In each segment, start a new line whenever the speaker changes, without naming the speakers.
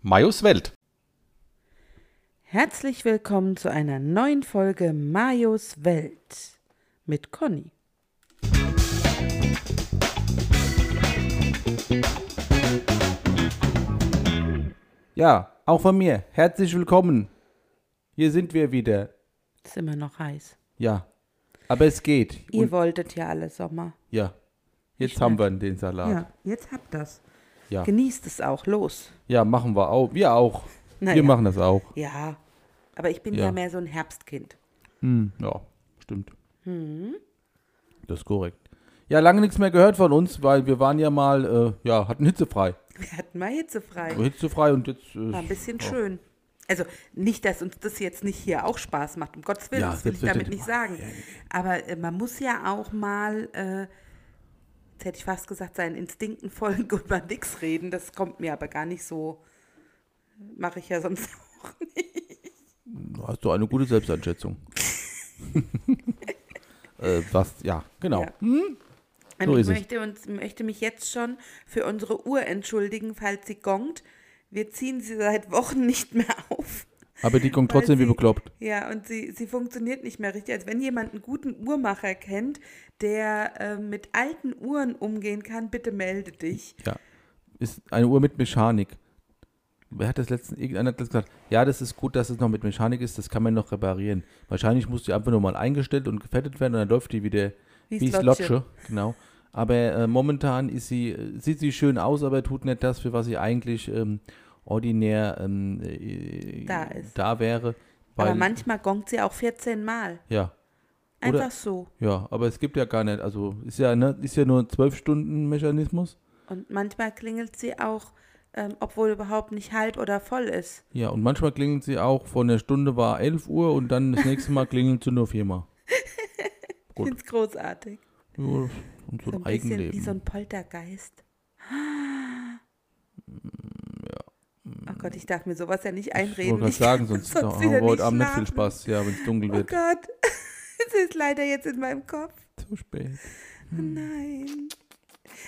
Majos Welt.
Herzlich willkommen zu einer neuen Folge Majos Welt mit Conny.
Ja, auch von mir. Herzlich willkommen. Hier sind wir wieder.
Ist immer noch heiß.
Ja, aber es geht.
Ihr
Und,
wolltet ja alle Sommer.
ja, jetzt
Ich
haben wir den Salat.
Ja, jetzt habt das.
Ja.
Genießt es auch, los.
Ja, machen wir auch. Wir auch.
Na
wir
ja.
machen das auch.
Ja, aber ich bin ja,
Ja.
mehr so ein Herbstkind.
Hm, ja, stimmt.
Hm.
Das ist korrekt. Ja, lange nichts mehr gehört von uns, weil wir waren ja mal, äh, ja, hatten hitzefrei.
Wir hatten mal hitzefrei.
Hitzefrei und jetzt. Äh,
War ein bisschen
ja.
schön. Also nicht, dass uns das jetzt nicht hier auch Spaß macht, um Gottes Willen,
Ja,
das will ich damit nicht sagen. Aber äh, man muss ja auch mal, äh, jetzt hätte ich fast gesagt, seinen Instinkten folgen und mal nix reden. Das kommt mir aber gar nicht so, mache ich ja sonst auch nicht.
Hast du eine gute Selbsteinschätzung? äh, was, ja, genau.
Ja.
Hm?
Und
So
ich möchte, uns, möchte mich jetzt schon für unsere Uhr entschuldigen, falls sie gongt. Wir ziehen sie seit Wochen nicht mehr auf.
Aber die kommt
Weil
trotzdem wie
sie-
bekloppt.
Ja, und sie, sie funktioniert nicht mehr richtig. Also wenn jemand einen guten Uhrmacher kennt, der äh, mit alten Uhren umgehen kann, bitte melde dich.
Ja. Ist eine Uhr mit Mechanik. Wer hat das letztens, irgendeiner hat das gesagt, ja, das ist gut, dass es noch mit Mechanik ist, das kann man noch reparieren. Wahrscheinlich muss die einfach nur mal eingestellt und gefettet werden und dann läuft die wieder
Wie
wie.
Slotche.
Genau. Aber äh, momentan ist sie, sieht sie schön aus, aber tut nicht das, für was sie eigentlich ähm, ordinär ähm, äh,
Da ist.
da wäre.
Aber manchmal gongt sie auch 14 Mal.
ja,
Einfach
Oder-
so.
ja, aber es gibt ja gar nicht, also ist ja, ne, ist ja nur ein 12-Stunden-Mechanismus.
Und manchmal klingelt sie auch, ähm, obwohl überhaupt nicht halb oder voll ist.
Ja, und manchmal klingelt sie auch, von der Stunde war 11 Uhr und dann das nächste Mal klingelt sie nur viermal.
Ich finde es großartig.
Ja, und so
So
ein
ein bisschen
Eigenleben.
wie so ein Poltergeist. Oh Gott, ich darf mir sowas ja nicht
ich
einreden.
wollte gerade sagen, sonst
sonst
haben wir heute
nicht
Abend nicht viel. Spaß, ja, wenn es dunkel
Oh
wird.
Gott, es ist leider jetzt in meinem Kopf.
Zu spät.
Oh Nein.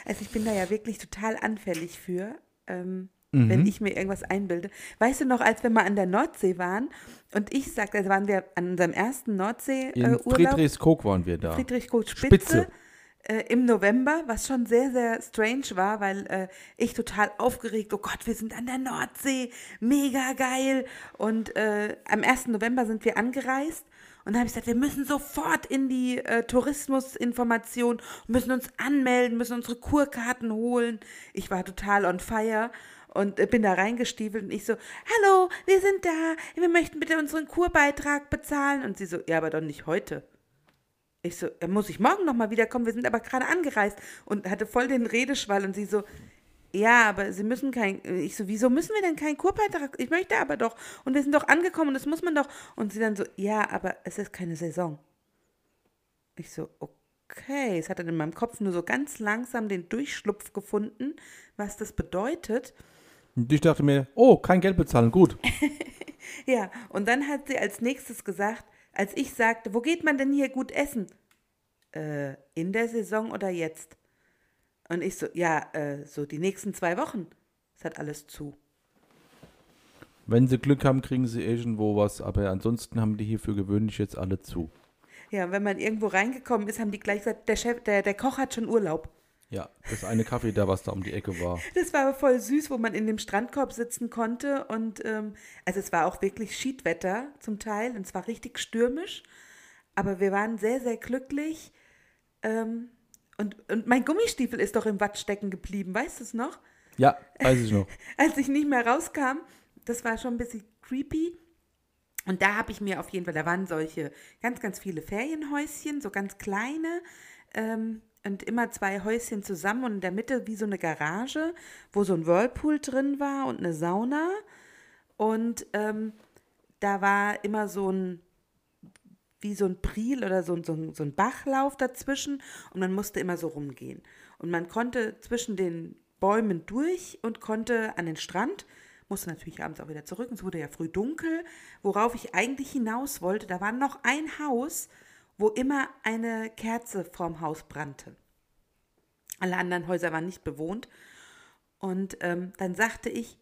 Also ich bin da ja wirklich total anfällig für, ähm,
Mhm.
wenn ich mir irgendwas einbilde. Weißt du noch, als wir mal an der Nordsee waren und ich sagte, also waren wir an unserem ersten
In
Nordsee-Urlaub,
Friedrichskoog waren wir da.
Friedrich Koch Spitze,
Spitze.
Äh, im November, was schon sehr, sehr strange war, weil äh, ich total aufgeregt, oh Gott, wir sind an der Nordsee, mega geil. Und äh, am 1. November sind wir angereist und dann habe ich gesagt, wir müssen sofort in die äh, Tourismusinformation, müssen uns anmelden, müssen unsere Kurkarten holen. Ich war total on fire. Und äh, bin da reingestiefelt und ich so, hallo, wir sind da, wir möchten bitte unseren Kurbeitrag bezahlen. Und sie so, ja, aber doch nicht heute. Ich so, muss ich morgen nochmal wiederkommen? Wir sind aber gerade angereist und hatte voll den Redeschwall und sie so, ja, aber Sie müssen kein, ich so, wieso müssen wir denn keinen Kurbeitrag? Ich möchte aber doch und wir sind doch angekommen und das muss man doch. Und sie dann so, ja, aber es ist keine Saison. Ich so, okay, es hat dann in meinem Kopf nur so ganz langsam den Durchschlupf gefunden, was das bedeutet.
Und ich dachte mir, oh, kein Geld bezahlen, gut.
Ja, und dann hat sie als nächstes gesagt, als ich sagte, wo geht man denn hier gut essen? Äh, in der Saison oder jetzt? Und ich so, ja, äh, so die nächsten zwei Wochen. Es hat alles zu.
Wenn sie Glück haben, kriegen sie irgendwo was, aber ansonsten haben die hier für gewöhnlich jetzt alle zu.
Ja, wenn man irgendwo reingekommen ist, haben die gleich gesagt, der Chef, der, der Koch hat schon Urlaub.
Ja, das eine Kaffee da, was da um die Ecke war.
Das war aber voll süß, wo man in dem Strandkorb sitzen konnte. Und ähm, also es war auch wirklich Schiedwetter zum Teil und es war richtig stürmisch. Aber wir waren sehr, sehr glücklich. Ähm, und, und mein Gummistiefel ist doch im Watt stecken geblieben, weißt du es noch?
Ja, weiß ich noch.
Als ich nicht mehr rauskam, das war schon ein bisschen creepy. Und da habe ich mir auf jeden Fall, da waren solche ganz, ganz viele Ferienhäuschen, so ganz kleine. Ähm, und immer zwei Häuschen zusammen und in der Mitte wie so eine Garage, wo so ein Whirlpool drin war und eine Sauna. Und ähm, da war immer so ein, wie so ein Priel oder so, ein- so, so ein Bachlauf dazwischen und man musste immer so rumgehen. Und man konnte zwischen den Bäumen durch und konnte an den Strand, musste natürlich abends auch wieder zurück, es wurde ja früh dunkel, worauf ich eigentlich hinaus wollte. Da war noch ein Haus, wo immer eine Kerze vorm Haus brannte. Alle anderen Häuser waren nicht bewohnt. Und ähm, dann sagte ich,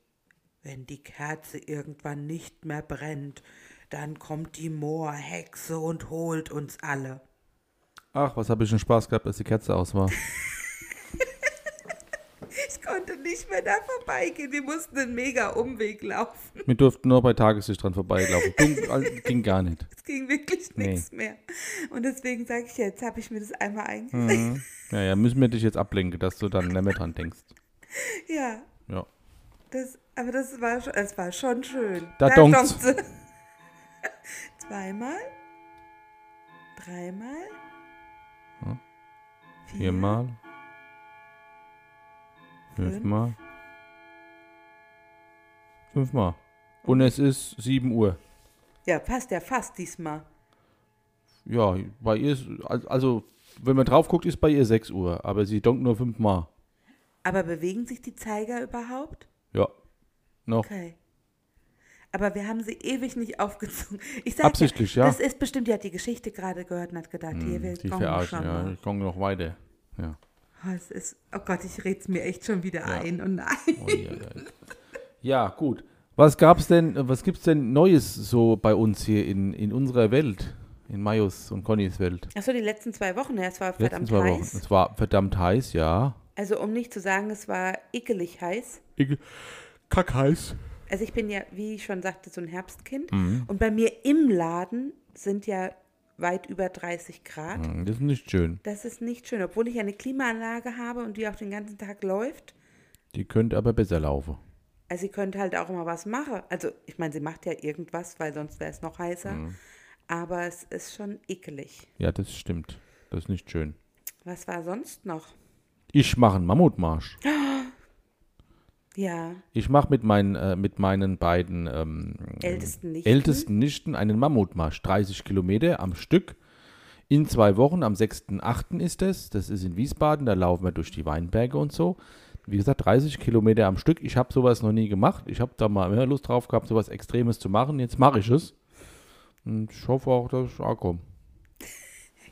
wenn die Kerze irgendwann nicht mehr brennt, dann kommt die Moorhexe und holt uns alle.
Ach, was habe ich einen Spaß gehabt, als die Kerze aus war.
Ich konnte nicht mehr da vorbeigehen. Wir mussten einen mega Umweg laufen.
Wir durften nur bei Tageslicht dran vorbeilaufen. Also, ging gar nicht.
Es ging wirklich
Nee.
nichts mehr. Und deswegen sage ich jetzt, habe ich mir das einmal eingesehen.
Mhm. Ja, ja, müssen wir dich jetzt ablenken, dass du dann nicht mehr dran denkst.
Ja,
Ja.
das, aber das war, schon- es war schon schön.
Da donkt's
sie. Zweimal. Dreimal.
Ja.
vier,
Viermal.
Fünf.
Fünfmal. Fünfmal. Und es ist 7 Uhr.
Ja, passt ja fast diesmal.
Ja, bei ihr ist, also, wenn man drauf guckt, ist bei ihr 6 Uhr, aber sie donkt nur fünfmal.
Aber bewegen sich die Zeiger überhaupt?
Ja. Noch.
Okay. Aber wir haben sie ewig nicht aufgezogen. Ich sag
Absichtlich,
ja,
ja.
Das ist bestimmt, die hat die Geschichte gerade gehört und hat gedacht, hier, wir
Die
kommen
verarschen,
schon
ja.
mal.
Ich komme noch weiter. Ja.
Oh, es ist, oh Gott, ich rede es mir echt schon wieder
Ja.
ein. Und nein.
Oh, ja, ja. ja, gut. Was gab's denn, was gibt's denn Neues so bei uns hier in, in unserer Welt? In Majos und Connys Welt?
Achso, die letzten zwei Wochen, ja, es war
Die letzten
verdammt
zwei Wochen.
heiß.
Es war verdammt heiß, ja.
Also um nicht zu sagen, es war ekelig heiß.
Kackheiß.
Also ich bin ja, wie ich schon sagte, so ein Herbstkind.
Mhm.
Und bei mir im Laden sind ja weit über 30 Grad.
Hm, Das ist nicht schön.
Das ist nicht schön, obwohl ich eine Klimaanlage habe und die auch den ganzen Tag läuft.
Die könnte aber besser laufen.
Also sie könnte halt auch immer was machen. Also ich meine, sie macht ja irgendwas, weil sonst wäre es noch heißer.
Mhm.
Aber es ist schon ekelig.
Ja, das stimmt. Das ist nicht schön.
Was war sonst noch?
Ich mache einen Mammutmarsch.
Ja,
Ich mache mit, meinen, äh, mit meinen beiden ähm,
ältesten Nichten.
ältesten Nichten einen Mammutmarsch. 30 Kilometer am Stück. In zwei Wochen, am 6.8. ist es. Das ist in Wiesbaden, da laufen wir durch die Weinberge und so. Wie gesagt, 30 Kilometer am Stück. Ich habe sowas noch nie gemacht. Ich habe da mal mehr Lust drauf gehabt, sowas Extremes zu machen. Jetzt mache ich es. Und ich hoffe auch, dass ich ankomme.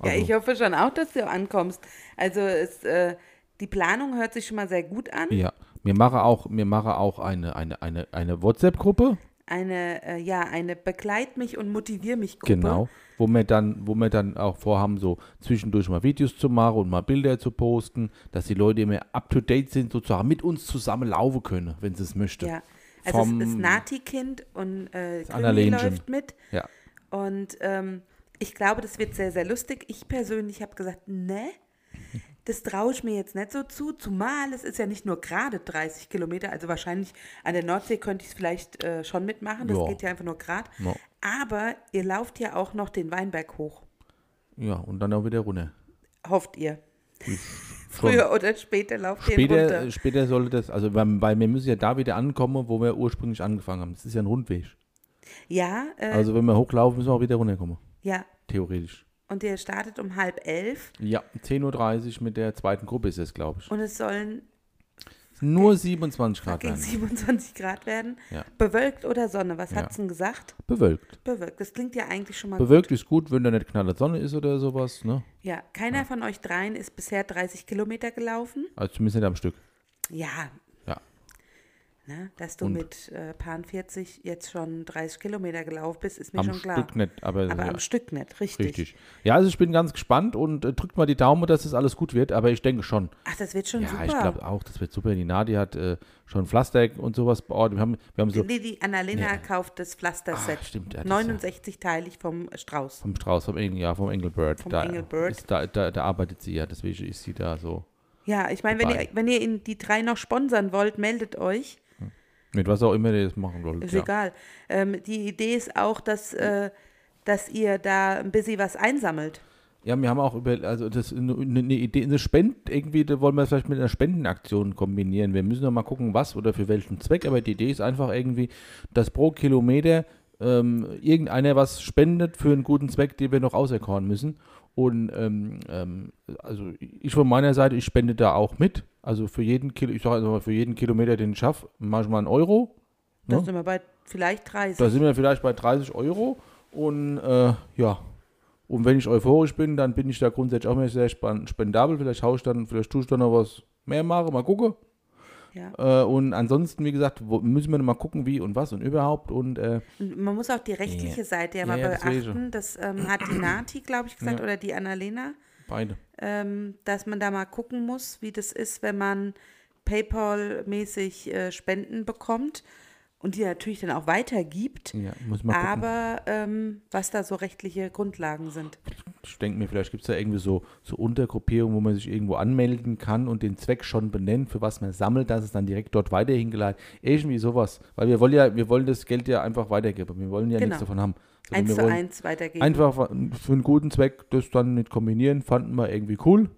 Ja,
Also,
ich hoffe schon auch, dass du ankommst. Also es, äh, die Planung hört sich schon mal sehr gut an.
Ja, mir mache auch, mir mache auch eine, eine, eine, eine WhatsApp-Gruppe.
Eine, äh, ja, eine Begleit mich und motivier mich Gruppe.
Genau, wo wir dann, wo wir dann auch vorhaben, so zwischendurch mal Videos zu machen und mal Bilder zu posten, dass die Leute immer up to date sind, sozusagen mit uns zusammen laufen können, wenn sie es möchten.
Ja. Also
Vom-
es ist Nati-Kind und äh, läuft mit.
Ja.
Und ähm, ich glaube, das wird sehr, sehr lustig. Ich persönlich habe gesagt, ne, das traue ich mir jetzt nicht so zu, zumal es ist ja nicht nur gerade 30 Kilometer, also wahrscheinlich an der Nordsee könnte ich es vielleicht äh, schon mitmachen, das
Ja.
geht ja einfach nur gerade.
Ja.
Aber ihr lauft ja auch noch den Weinberg hoch,
ja, und dann auch wieder runter.
hofft ihr. Früher oder später lauft ihr runter.
später sollte das, also weil, weil wir müssen ja da wieder ankommen, wo wir ursprünglich angefangen haben. Das ist ja ein Rundweg.
Ja, äh,
Also wenn wir hochlaufen, müssen wir auch wieder runterkommen.
ja.
Theoretisch.
Und ihr startet um halb elf
Ja, 10.30 Uhr mit der zweiten Gruppe ist es, glaube ich.
und es sollen
Nur 27 Grad werden.
27 Grad werden.
Ja.
Bewölkt oder Sonne, was
Ja.
hat's denn gesagt?
Bewölkt.
Bewölkt. Das klingt ja eigentlich schon mal
Bewölkt ist gut, wenn da nicht knaller Sonne ist oder sowas, ne?
Ja, keiner von euch dreien ist bisher 30 Kilometer gelaufen.
Also zumindest nicht am Stück.
Ja.
Ja.
Ne, dass du
Und-
mit äh, Pan 40 jetzt schon 30 Kilometer gelaufen bist, ist mir schon klar.
Stück nicht, aber,
Aber
ja,
am Stück nicht, richtig.
richtig. Ja, also ich bin ganz gespannt und äh, drückt mal die Daumen, dass das alles gut wird, aber ich denke schon.
Ach, das wird schon
ja,
super.
ich glaube auch, das wird super. Die Nadi hat äh, schon Pflaster und sowas beordert. Wir haben, wir haben so
nee, die Annalena
Ja.
kauft das Pflasterset.
Ah, stimmt, ja, das ist
69-teilig vom Strauß.
vom Strauß, vom Engel, ja, vom Engelbird.
Vom
da,
Engelbird.
Ist, da, da, da arbeitet sie ja, deswegen ist sie da so.
Ja, ich meine, wenn ihr, wenn ihr in die drei noch sponsern wollt, meldet euch.
Mit was auch immer ihr das machen wollt.
Ist
ja.
egal. Ähm, die Idee ist auch, dass, äh, dass ihr da ein bisschen was einsammelt.
Ja, wir haben auch über, also das eine, eine Idee, eine Spend, irgendwie, da wollen wir es vielleicht mit einer Spendenaktion kombinieren. Wir müssen noch mal gucken, was oder für welchen Zweck, aber die Idee ist einfach irgendwie, dass pro Kilometer ähm, irgendeiner was spendet für einen guten Zweck, den wir noch auserkoren müssen. Und ähm, ähm, also ich von meiner Seite, ich spende da auch mit. Also für jeden Kilo, ich sage also für jeden Kilometer, den ich schaffe, mache ich mal einen Euro.
Da
Ne?
sind wir bei vielleicht 30.
Da sind wir vielleicht bei 30 Euro. Und äh, ja, und wenn ich euphorisch bin, dann bin ich da grundsätzlich auch mehr sehr spendabel. Vielleicht haue ich dann, vielleicht tue ich dann noch was mehr machen, mal gucken.
Ja.
Äh, und ansonsten, wie gesagt, wo, müssen wir mal gucken, wie und was und überhaupt. Und äh,
Und man muss auch die rechtliche. Seite ja,
Ja,
mal
ja, das
beachten. Das ähm, hat die Nati, glaube ich, gesagt, oder die Annalena,
beide.
ähm, dass man da mal gucken muss, wie das ist, wenn man PayPal-mäßig äh, Spenden bekommt und die natürlich dann auch weitergibt.
Ja, muss man.
Aber ähm, was da so rechtliche Grundlagen sind.
Ich denke mir, vielleicht gibt es da irgendwie so, so Untergruppierungen, wo man sich irgendwo anmelden kann und den Zweck schon benennt, für was man sammelt, dass es dann direkt dort weiterhin geleitet. Irgendwie sowas. Weil wir wollen ja, wir wollen das Geld ja einfach weitergeben. Wir wollen ja
Genau.
nichts davon haben. Sondern
Eins zu eins weitergeben.
Einfach für einen guten Zweck das dann mit kombinieren, fanden wir irgendwie cool.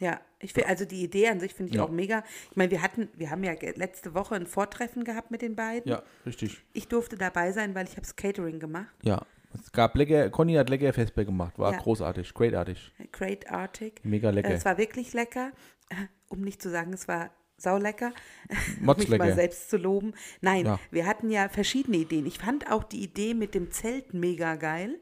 Ja, ich find, also die Idee an sich finde ich
Ja.
auch mega. Ich meine, wir hatten, wir haben ja letzte Woche ein Vortreffen gehabt mit den beiden.
Ja, richtig.
Ich durfte dabei sein, weil ich habe das Catering gemacht.
Ja. Es gab lecker, Conny hat lecker Festbier gemacht, war
Ja.
großartig, greatartig,
Great Arctic.
mega
Äh,
lecker.
Es war wirklich lecker. Äh, Um nicht zu sagen, es war saulecker.
Mods
mich mal selbst zu loben. Nein,
Ja.
wir hatten ja verschiedene Ideen. Ich fand auch die Idee mit dem Zelt mega geil.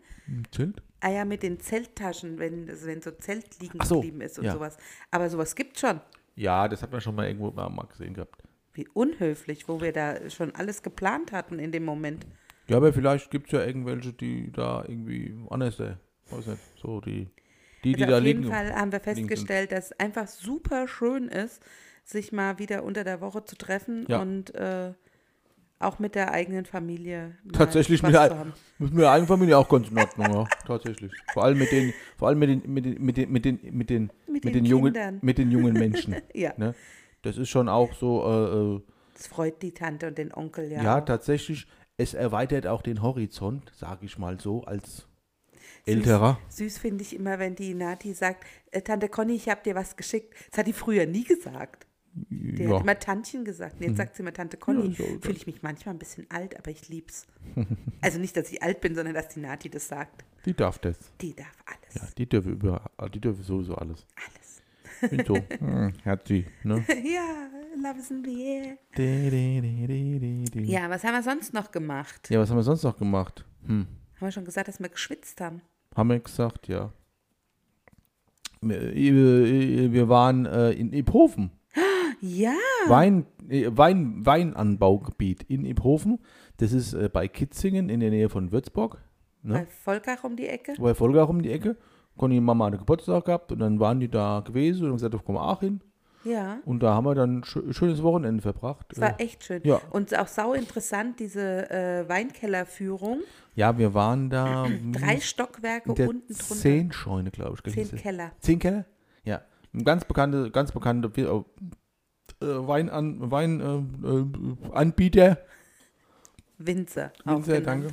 Stimmt.
Ah ja, mit den Zelttaschen, wenn, also wenn so Zelt liegen
Ach so,
geblieben ist und
ja.
sowas. Aber sowas gibt schon.
Ja, das hat man schon mal irgendwo mal gesehen gehabt.
Wie unhöflich, wo wir da schon alles geplant hatten in dem Moment.
Ja, aber vielleicht gibt es ja irgendwelche, die da irgendwie anders, weiß nicht, so die, die, die
Also
da
auf jeden
liegen.
Fall haben wir
liegen
festgestellt, dass es einfach super schön ist, sich mal wieder unter der Woche zu treffen
Ja.
und äh, auch mit der eigenen Familie
Tatsächlich mit der-. Mit meiner eigenen Familie auch ganz in Ordnung, ja, tatsächlich. Vor allem mit den, vor allem mit den, mit den, mit den, mit den, mit den,
Mit den
den jungen, mit den jungen Menschen.
Ja,
ne? Das ist schon auch so, äh, äh,
das freut die Tante und den Onkel ja.
ja, tatsächlich, es erweitert auch den Horizont, sage ich mal so, als älterer.
Süß finde ich immer, wenn die Nati sagt, äh, Tante Conny, ich habe dir was geschickt. Das hat die früher nie gesagt. Die
Ja. Mhm.
hat immer Tantchen gesagt. Und jetzt sagt sie immer Tante Conny.
Ja, so,
Fühle ich mich manchmal ein bisschen alt, aber ich lieb's. also nicht, dass ich alt bin, sondern dass die Nati das sagt.
Die darf das.
Die darf alles.
Ja, die dürfen über, die dürfen sowieso alles.
Alles.
Bin so, hm, hat sie, ne?
ja, love is in the air.
Di, di, di.
Ja, was haben wir sonst noch gemacht?
Ja, was haben wir sonst noch gemacht? Hm.
Haben wir schon gesagt, dass wir geschwitzt haben?
Haben wir gesagt, ja. Wir, äh, wir waren äh, in Iphofen.
Ja,
Wein, äh, Wein, Weinanbaugebiet in Iphofen. Das ist äh, bei Kitzingen in der Nähe von Würzburg. Ne?
bei Volkach um die Ecke.
Bei Volga um die Ecke. Conny und Mama hatte Geburtstag gehabt und dann waren die da gewesen und haben gesagt, komm auch hin.
Ja,
Und da haben wir dann ein schö- schönes Wochenende verbracht.
es war echt schön.
ja.
Und auch sau interessant, diese äh, Weinkellerführung.
ja, wir waren da
Drei Stockwerke unten drunter.
zehn Scheune, glaube ich.
Zehn. Keller.
Zehn Keller? Ja. Ganz bekannte, ganz bekannte äh, Weinan, Weinanbieter. Äh, Anbieter.
Winzer.
Winzer, danke.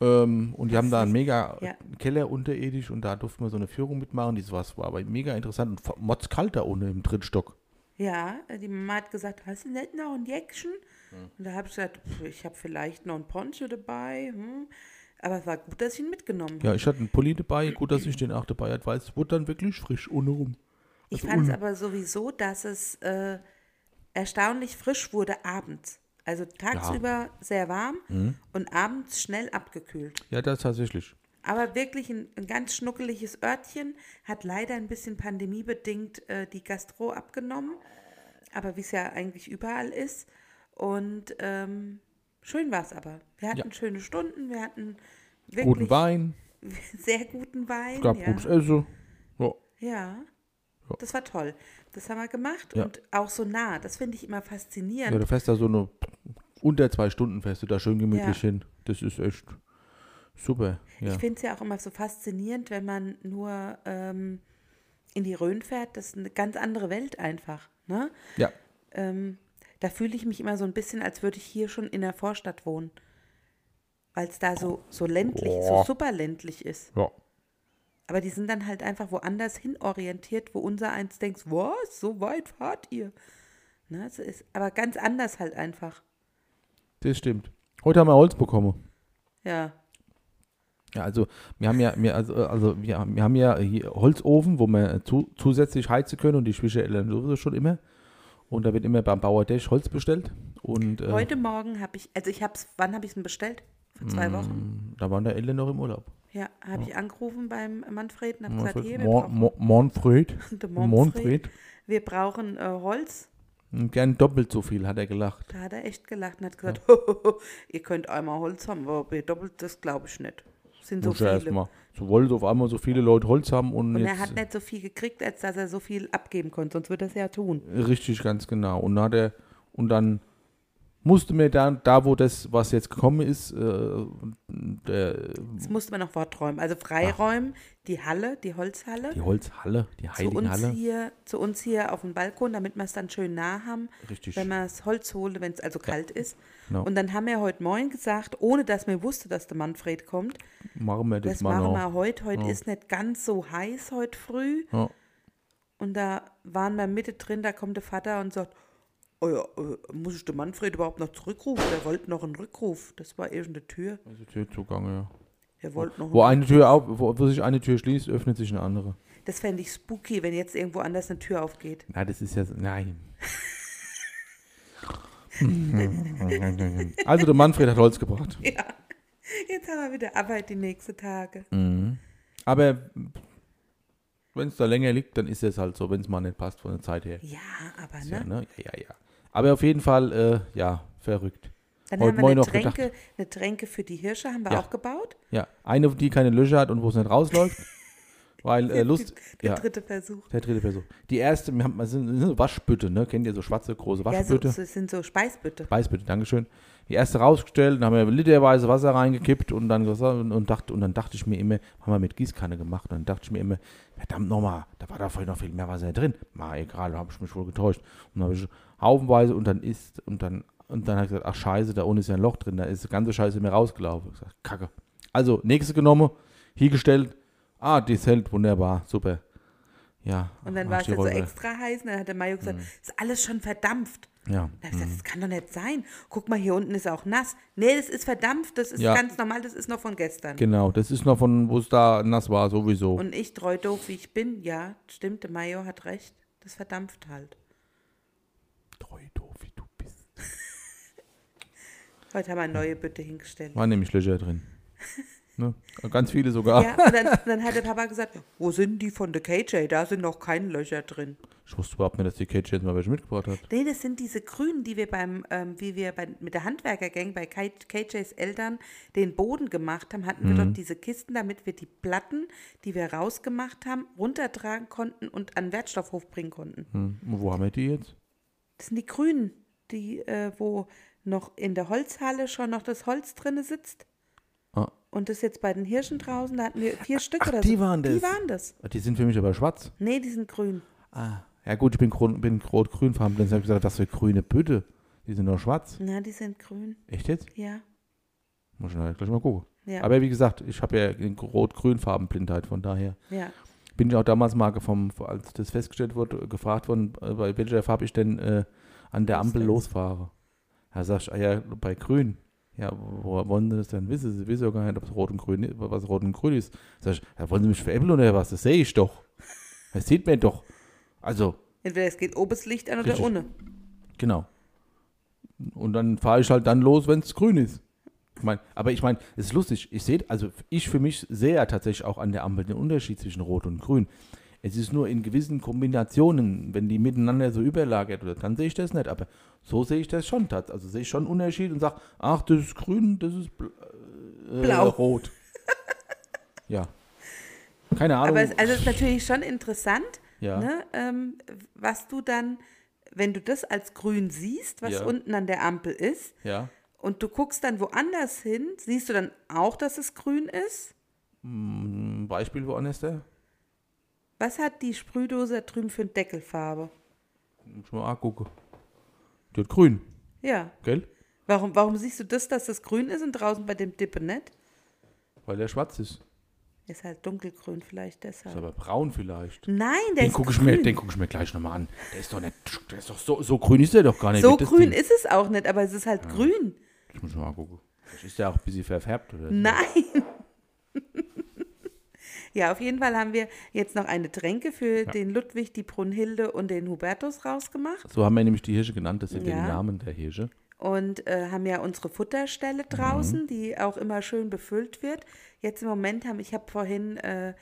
Ähm, und die haben da einen mega
Ja.
Keller unterirdisch und da durften wir so eine Führung mitmachen. Das war, war aber mega interessant und motzkalt da unten im dritten Stock.
Ja, die Mama hat gesagt, hast du nicht noch ein Jäckchen? Und da habe ich gesagt, pf, ich habe vielleicht noch ein Poncho dabei. Hm. Aber es war gut, dass ich ihn mitgenommen habe.
Ja, ich hatte einen Pulli dabei, gut, dass ich den auch dabei hatte, weil es wurde dann wirklich frisch ohne rum.
Ich
Also
fand es aber sowieso, dass es äh, erstaunlich frisch wurde abends. Also tagsüber sehr warm
Mhm.
und abends schnell abgekühlt.
Ja, das tatsächlich.
Aber wirklich ein, ein ganz schnuckeliges Örtchen, hat leider ein bisschen pandemiebedingt äh, die Gastro abgenommen, aber wie es ja eigentlich überall ist. Und ähm, schön war es aber. Wir hatten
Ja.
schöne Stunden, wir hatten wirklich
Guten Wein,
sehr guten Wein.
es gab
ja.
gutes Essen. Ja.
Ja,
Ja.
das war toll. Das haben wir gemacht
Ja.
und auch so nah. Das finde ich immer faszinierend.
ja, du fährst da so eine, unter zwei Stunden fährst du da schön gemütlich
Ja.
hin. Das ist echt super.
Ich finde es ja auch immer so faszinierend, wenn man nur ähm, in die Rhön fährt. Das ist eine ganz andere Welt einfach. Ne?
ja.
Ähm, da fühle ich mich immer so ein bisschen, als würde ich hier schon in der Vorstadt wohnen. Weil es da so, so ländlich, so
Boah.
super ländlich ist.
Ja.
Aber die sind dann halt einfach woanders hin orientiert, wo unser eins denkt, was, so weit fahrt ihr? Ne, es ist aber ganz anders halt einfach.
Das stimmt. Heute haben wir Holz bekommen.
Ja,
Ja, also wir haben ja, wir, also, also wir, wir haben ja hier Holzofen, wo wir zu, zusätzlich heizen können und die Schwischereltern sowieso schon immer. Und da wird immer beim Bauer Dash Holz bestellt. Und äh,
heute Morgen habe ich, also ich habe es, wann habe ich es denn bestellt? Vor zwei Wochen.
da waren der Eltern noch im Urlaub.
Ja, habe ich angerufen beim Manfred und habe gesagt, hier, wir
Mon,
brauchen,
Manfred, Manfred.
Wir brauchen äh, Holz.
Und Gern doppelt so viel, hat er gelacht.
Da hat er echt gelacht und hat gesagt, ihr könnt einmal Holz haben, aber ihr doppelt, das glaube ich nicht. Sind so
Muss ja
viele.
erstmal. So wollen auf einmal so viele Leute Holz haben und,
Und er hat nicht so viel gekriegt, als dass er so viel abgeben konnte, sonst würde er es ja tun.
Richtig, ganz genau. Und dann hat er, und dann musste mir dann, da wo das, was jetzt gekommen ist, äh, der,
Jetzt musste man noch Worträumen. Also freiräumen, die Halle, die Holzhalle.
die Holzhalle, die
zu uns,
Heiligenhalle.
hier, zu uns hier auf dem Balkon, damit wir es dann schön nah haben,
Richtig.
wenn wir das Holz holen, wenn es also kalt ist.
genau.
Und dann haben wir heute Morgen gesagt, ohne dass wir wussten, dass der Manfred kommt,
Machen wir das,
das
mal
machen
noch.
wir heute. Heute
Ja.
ist nicht ganz so heiß heute früh.
Ja.
Und da waren wir Mitte drin, da kommt der Vater und sagt, oh ja, äh, muss ich den Manfred überhaupt noch zurückrufen? Der wollte noch einen Rückruf. Das war irgendeine Tür.
Also Türzugang, ja.
Er wollte noch
Wo
einen
eine Tür auf, wo, wo sich eine Tür schließt, öffnet sich eine andere.
Das fände ich spooky, wenn jetzt irgendwo anders eine Tür aufgeht.
Nein, das ist ja, nein. also der Manfred hat Holz gebracht.
Ja. Jetzt haben wir wieder Arbeit die nächsten Tage.
Mhm. Aber wenn es da länger liegt, dann ist es halt so, wenn es mal nicht passt von der Zeit her.
Ja, aber
Ja,
ne?
ne? ja, ja, ja. Aber auf jeden Fall, äh, ja, verrückt.
Dann
Heute
haben wir eine. Tränke, eine Tränke für die Hirsche, haben wir
Ja.
auch gebaut.
Ja, eine, die keine Löcher hat und wo es nicht rausläuft. weil äh, Lust,
Der
ja,
dritte Versuch.
der dritte Versuch. Die erste, wir haben, sind, sind Waschbütte, ne? Kennt ihr so schwarze, große
Ja, so,
Waschbütte?
so, es sind so Speisbütte.
Weißbütte, Dankeschön. Die erste rausgestellt, dann haben wir literweise Wasser reingekippt und dann, und, und, dachte, und dann dachte ich mir immer, haben wir mit Gießkanne gemacht, und dann dachte ich mir immer, verdammt nochmal, da war da vorhin noch viel mehr Wasser drin. Mal egal, da habe ich mich wohl getäuscht. Und dann habe ich haufenweise und dann ist, und dann, und dann habe ich gesagt, ach scheiße, da unten ist ja ein Loch drin, da ist die ganze Scheiße mir rausgelaufen. Ich gesagt, Kacke. Also, nächste genommen, hier gestellt, ah, die hält, wunderbar, super. Ja.
Und dann war es jetzt so extra heiß. Und dann hat der
Mhm.
gesagt, ist alles schon verdampft.
Ja.
Da habe ich gesagt, das kann doch nicht sein. Guck mal, hier unten ist auch nass. Nee, das ist verdampft, das ist
Ja.
ganz normal, das ist noch von gestern.
Genau, das ist noch von, wo es da nass war, sowieso.
Und ich, treu doof wie ich bin, ja, stimmt, der Mayo hat recht. Das verdampft halt.
Treu doof, wie du bist.
Heute haben wir eine neue Bütte hingestellt.
Waren nämlich Löcher drin. Ne? Ganz viele sogar.
Ja, und dann, dann hat der Papa gesagt, wo sind die von der KJ? Da sind noch keine Löcher drin.
Ich wusste überhaupt nicht, dass die Kate jetzt mal welche mitgebracht hat.
Nee, das sind diese Grünen, die wir beim, ähm, wie wir bei, mit der Handwerkergang bei KJs Eltern den Boden gemacht haben, hatten wir
Mhm.
dort diese Kisten, damit wir die Platten, die wir rausgemacht haben, runtertragen konnten und an den Wertstoffhof bringen konnten.
Hm. Und wo haben wir die jetzt?
Das sind die Grünen, die, äh, wo noch in der Holzhalle schon noch das Holz drinne sitzt.
Ah.
Und das jetzt bei den Hirschen draußen, da hatten wir vier Stück
ach,
oder
die
so.
waren
Die
das.
waren das.
Die sind für mich aber schwarz.
Nee, die sind grün.
Ah. Ja gut, ich bin, bin rot-grün farben. Dann habe ich gesagt, was für grüne Bütte. Die sind doch schwarz.
Na, die sind grün.
Echt jetzt?
Ja.
Muss ich gleich mal gucken.
Ja.
Aber wie gesagt, ich habe ja den rot-grün Farbenblindheit, von daher
ja.
Bin ich auch damals mal vom, als das festgestellt wurde, gefragt worden, äh, bei welcher Farbe ich denn äh, an der Ampel losfahre. Da sag ich, ah ja, bei grün. Ja, woher wollen Sie das denn wissen? Sie wissen ja gar nicht, ob es rot und grün ist, was rot und grün ist. Sag ich, ja, wollen Sie mich veräppeln oder was? Das sehe ich doch. Das sieht man doch. Also,
Entweder es geht oben das Licht an oder
Richtig.
ohne.
genau. Und dann fahre ich halt dann los, wenn es grün ist. Ich mein, aber ich meine, es ist lustig. Ich sehe, also ich für mich sehe ja tatsächlich auch an der Ampel den Unterschied zwischen Rot und Grün. Es ist nur in gewissen Kombinationen, wenn die miteinander so überlagert wird, dann sehe ich das nicht. Aber so sehe ich das schon. tats- Also sehe ich schon einen Unterschied und sage, ach, das ist grün, das ist bl äh,
Blau.
rot. ja. Keine Ahnung.
Aber es, also es ist natürlich schon interessant,
ja.
ne, ähm, was du dann, wenn du das als grün siehst, was
Ja.
unten an der Ampel ist,
ja.
Und du guckst dann woanders hin, siehst du dann auch, dass es grün ist?
Ein Beispiel woanders da?
Was hat die Sprühdose da drüben für eine Deckelfarbe?
Muss mal angucken. Die hat grün,
Ja.
gell?
Warum, warum siehst du das, dass das grün ist und draußen bei dem Dippe nicht?
Weil der schwarz ist.
Ist halt dunkelgrün vielleicht
Ist
deshalb.
aber braun vielleicht.
Nein, der
Den
ist
gucke ich,
grün.
mir, den guck ich mir gleich nochmal an. Der ist doch nicht, der ist doch so, so grün ist der doch gar nicht.
so grün
Ding.
ist es auch nicht, aber es ist halt grün.
Ich muss mal gucken. Vielleicht ist der auch ein bisschen verfärbt oder.
Nein. ja, auf jeden Fall haben wir jetzt noch eine Tränke für den Ludwig, die Brunhilde und den Hubertus rausgemacht
So haben wir nämlich die Hirsche genannt. Das sind ja,
Ja.
die Namen der Hirsche.
und äh, haben ja unsere Futterstelle draußen, die auch immer schön befüllt wird. Jetzt im Moment haben, ich habe vorhin äh,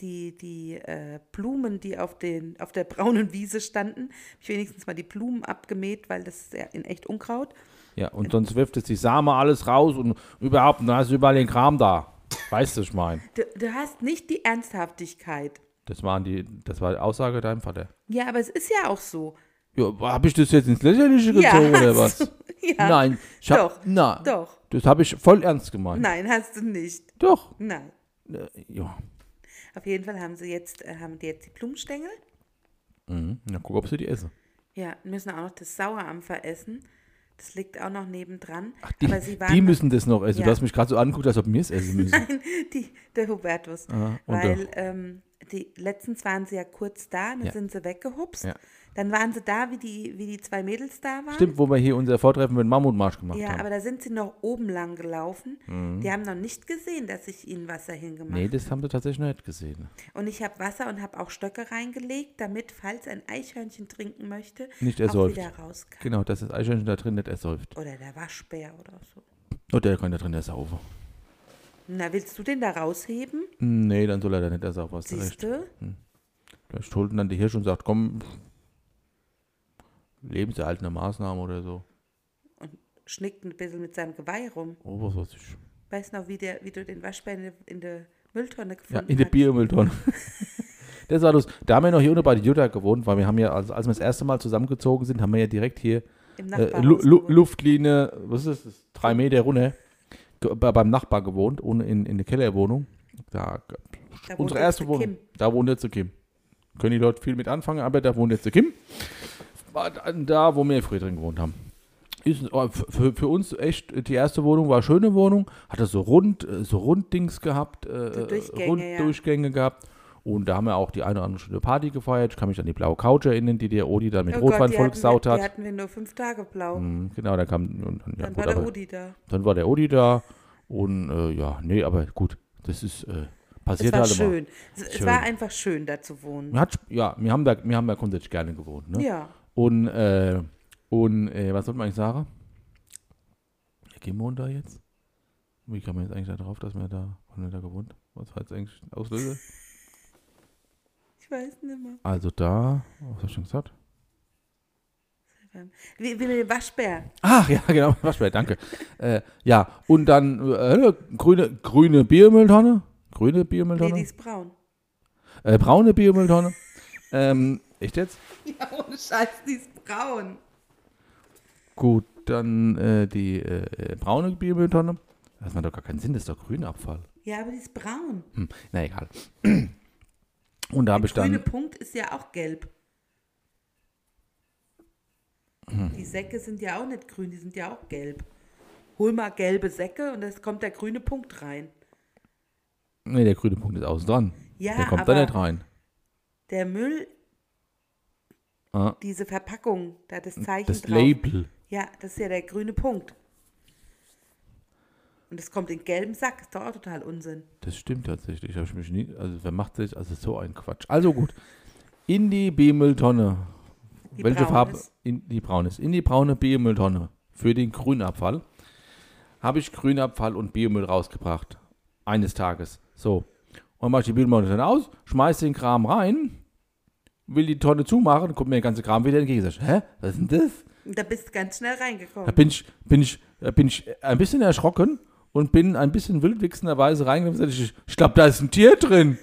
die, die äh, Blumen, die auf, den, auf der braunen Wiese standen, habe ich wenigstens mal die Blumen abgemäht, weil das ist ja in echt Unkraut.
Ja, und sonst wirft es die Same alles raus und überhaupt, und dann hast du überall den Kram da. Weißt du, ich meine.
Du, du hast nicht die Ernsthaftigkeit.
Das waren die, das war die Aussage deinem Vater.
Ja, aber es ist ja auch so.
Ja, habe ich das jetzt ins Lächerliche
Ja,
gezogen oder
hast
was?
Ja.
Nein, ich hab,
Doch,
na,
doch.
Das habe ich voll ernst gemeint.
Nein, hast du nicht.
Doch.
Nein.
Äh, ja.
Auf jeden Fall haben sie jetzt, äh, haben die jetzt die Blumenstängel.
Mhm. Na, guck, ob sie die essen.
Ja, müssen auch noch das Sauerampfer essen. Das liegt auch noch nebendran.
Ach, die,
Aber sie waren
die müssen das noch essen.
Ja.
Du hast mich gerade so angeguckt, als ob wir es essen müssen.
Nein, die, der Hubertus.
Aha,
Weil ähm, die letztens waren sie ja kurz da, dann
Ja.
sind sie weggehupst.
Ja.
Dann waren sie da, wie die, wie die zwei Mädels da waren.
Stimmt, wo wir hier unser Vortreffen mit Mammutmarsch gemacht
Ja,
haben.
aber da sind sie noch oben lang gelaufen. Die haben noch nicht gesehen, dass ich ihnen Wasser hingemacht
Mhm. nee, das haben sie tatsächlich noch nicht gesehen.
Und ich habe Wasser und habe auch Stöcke reingelegt, damit, falls ein Eichhörnchen trinken möchte,
Nicht
auch
ersäuft.
wieder raus kann.
Genau, dass das Eichhörnchen da drin nicht ersäuft.
Oder der Waschbär oder so.
Oh, der kann da drin ersaufen.
Na, willst du den da rausheben?
Nee, dann soll er da nicht ersaufen. Du
Siehst du?
Vielleicht holt ihn dann der Hirsch und sagt, komm, lebenserhaltende Maßnahme oder so.
Schnickt ein bisschen mit seinem Geweih rum.
Oh, was weiß ich.
Weißt du noch, wie, der, wie du den Waschbär in der, in der Mülltonne
Ja,
gefunden
in der
hast?
Biermülltonne. das war los. Da haben wir noch hier unten bei der Jutta gewohnt, weil wir haben ja, als, als wir das erste Mal zusammengezogen sind, haben wir ja direkt hier äh, Lu Lu. Luftlinie, was ist das, drei Meter runter, beim Nachbar gewohnt, ohne in, in der Kellerwohnung. Da,
Da
unsere erste Wohnung. Da wohnt jetzt der Kim. Können die Leute viel mit anfangen, aber da wohnt jetzt der Kim. War dann da, wo wir früher drin gewohnt haben. Ist, f- für, für uns echt, die erste Wohnung war eine schöne Wohnung, hatte so rund, äh, so Runddings gehabt, äh,
So Durchgänge,
Runddurchgänge gehabt. Und da haben wir auch die eine oder andere schöne Party gefeiert. Ich kann mich an die blaue Couch erinnern, die der Odi dann mit
Oh
Rotwein vollgesaut hat.
Die hatten wir nur fünf Tage blau.
Mhm, genau, da kam und, und, ja,
Dann
gut,
war der Udi da.
dann war der Odi da und äh, ja, nee, aber gut, das ist äh,
Es
passiert
war
halt immer.
schön. Es, es
Schön.
war einfach schön, da zu wohnen.
Hat, ja, wir haben da, wir haben da grundsätzlich gerne gewohnt. Ne?
Ja.
Und, äh, und äh, was sollte man eigentlich sagen? Gehen wir da jetzt? Wie kam man jetzt eigentlich da drauf, dass wir da, haben wir da gewohnt? Was war jetzt eigentlich Auslöser?
Ich weiß nicht mehr.
Also da, was hast du schon gesagt?
Wie, wie mit dem Waschbär.
Ach ja, genau, Waschbär, danke. äh, ja, und dann äh, grüne, grüne Biermülltonne. Grüne
Nee,
Biermülltonne.
die ist braun.
äh, braune Biermülltonne. ähm, echt jetzt?
Ja, ohne Scheiß, die ist braun.
Gut, dann äh, die äh, äh, braune Biermülltonne. Das macht doch gar keinen Sinn, das ist doch Grünabfall.
Ja, aber die ist braun.
Hm, na egal. Und da habe
Der
ich dann.
grüne Punkt ist ja auch gelb.
Hm.
Die Säcke sind ja auch nicht grün, die sind ja auch gelb. Hol mal gelbe Säcke und es kommt der grüne Punkt rein.
Nee, der grüne Punkt ist außen dran.
Ja,
der kommt da nicht rein.
der Müll,
Ah,
diese Verpackung, da das Zeichen
das
drauf.
Label.
Ja, das ist ja der grüne Punkt. Und es kommt in gelben Sack, ist doch auch total Unsinn.
Das stimmt tatsächlich. Ich mich nie, also wer macht sich, also so ein Quatsch. Also gut. In die B-Mülltonne. Welche Farbe? In die braune ist. In die braune B-Mülltonne. Für den Grünabfall. Habe ich Grünabfall und Biomüll rausgebracht. Eines Tages. So. Und mache ich die Biomülltonne aus, schmeiß den Kram rein, will die Tonne zumachen, kommt mir der ganze Kram wieder entgegen. Sag hä? Was ist denn das?
Da bist du ganz schnell
Da
reingekommen.
bin ich, bin ich, da bin ich ein bisschen erschrocken und bin ein bisschen wildwichsenderweise reingegangen und gesagt, ich, ich glaube, da ist ein Tier drin.